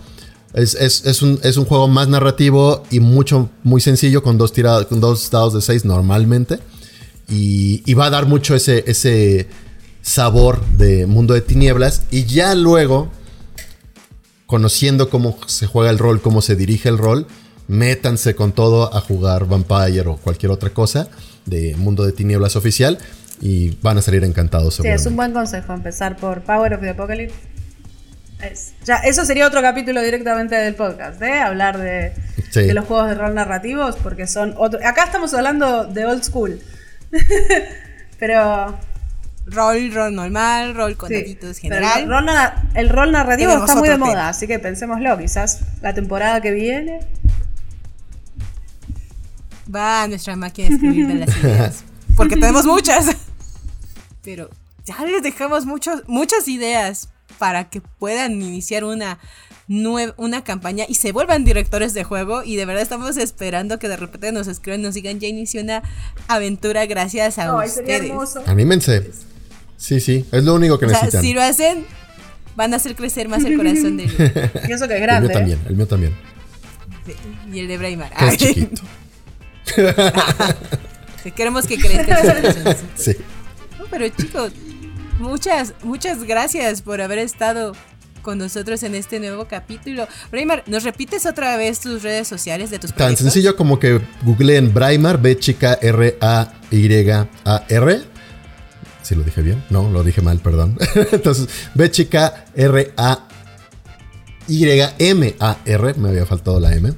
Es, un, juego más narrativo y mucho, muy sencillo con dos, tirados, con dos dados de 6 normalmente. Y, va a dar mucho ese, ese sabor de mundo de tinieblas. Y ya luego, conociendo cómo se juega el rol, cómo se dirige el rol, métanse con todo a jugar Vampire o cualquier otra cosa de Mundo de Tinieblas oficial y van a salir encantados. Sí, es un buen consejo empezar por Power of the Apocalypse. ya, eso sería otro capítulo directamente del podcast, ¿eh? Hablar de, los juegos de rol narrativos, porque son otro. Acá estamos hablando de old school. Pero. Rol, rol normal, rol con daditos general. El rol, narrativo está muy de moda, así que pensémoslo. Quizás la temporada que viene va a nuestra máquina de escribir de las ideas. Porque tenemos muchas. Pero ya les dejamos muchos, muchas ideas para que puedan iniciar una, una campaña y se vuelvan directores de juego. Y de verdad estamos esperando que de repente nos escriban, nos digan, ya inició una aventura gracias a ustedes. Anímense. Sí, sí, es lo único que o necesitan. si lo hacen, van a hacer crecer más el corazón de Y eso que es grande. El mío también, el mío también. Y el de Braimar. es chiquito. Queremos que crezcan. sí. pero chicos, muchas, muchas gracias por haber estado con nosotros en este nuevo capítulo. Braimar, ¿nos repites otra vez tus redes sociales de tus Tan sencillo como que googleen Braimar, B chica R A Y A R. Si lo dije bien, no, lo dije mal, perdón. Entonces, B chica R A Y M A R, me había faltado la M.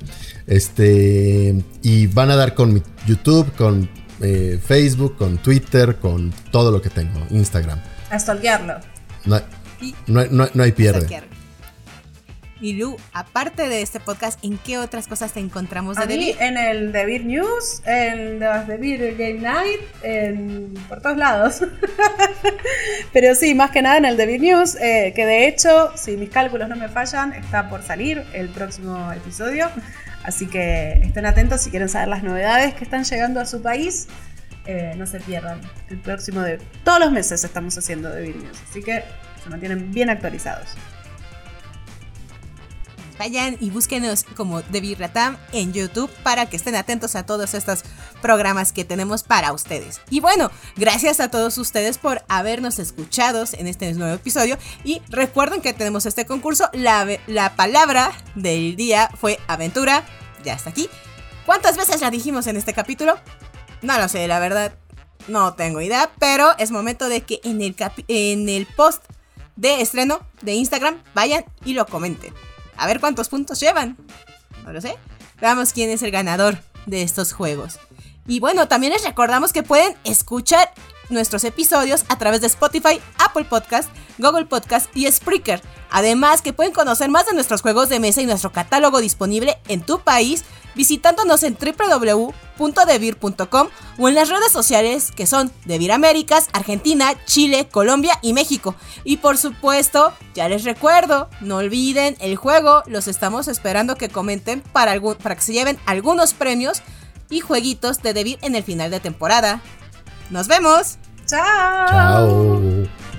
Este, y van a dar con mi YouTube, con eh, Facebook, con Twitter, con todo lo que tengo, Instagram. A stalkearlo. No, no, no, hay pierde. Y Lu, aparte de este podcast, ¿en qué otras cosas te encontramos de mí, En el The Beer News, en The Beer Game Night, en, por todos lados. Pero sí, más que nada en el The Beer News, eh, que de hecho, si mis cálculos no me fallan, está por salir el próximo episodio. Así que estén atentos si quieren saber las novedades que están llegando a su país. Eh, no se pierdan el próximo de todos los meses estamos haciendo de vídeos, así que se mantienen bien actualizados. Vayan y búsquenos como The Ratam en YouTube para que estén atentos a todos estos programas que tenemos para ustedes. Y bueno, gracias a todos ustedes por habernos escuchado en este nuevo episodio. Y recuerden que tenemos este concurso. La, la palabra del día fue aventura. Ya está aquí. ¿Cuántas veces la dijimos en este capítulo? No lo sé, la verdad. No tengo idea, pero es momento de que en el, en el post de estreno de Instagram vayan y lo comenten. A ver cuántos puntos llevan. No lo sé. Veamos quién es el ganador de estos juegos. Y bueno, también les recordamos que pueden escuchar nuestros episodios a través de Spotify, Apple Podcast, Google Podcast y Spreaker. Además que pueden conocer más de nuestros juegos de mesa y nuestro catálogo disponible en tu país visitándonos en www.devir.com o en las redes sociales que son Devir Américas, Argentina, Chile, Colombia y México. Y por supuesto, ya les recuerdo, no olviden el juego, los estamos esperando que comenten para, para que se lleven algunos premios y jueguitos de Devir en el final de temporada. ¡Nos vemos! ¡Chao! Chao.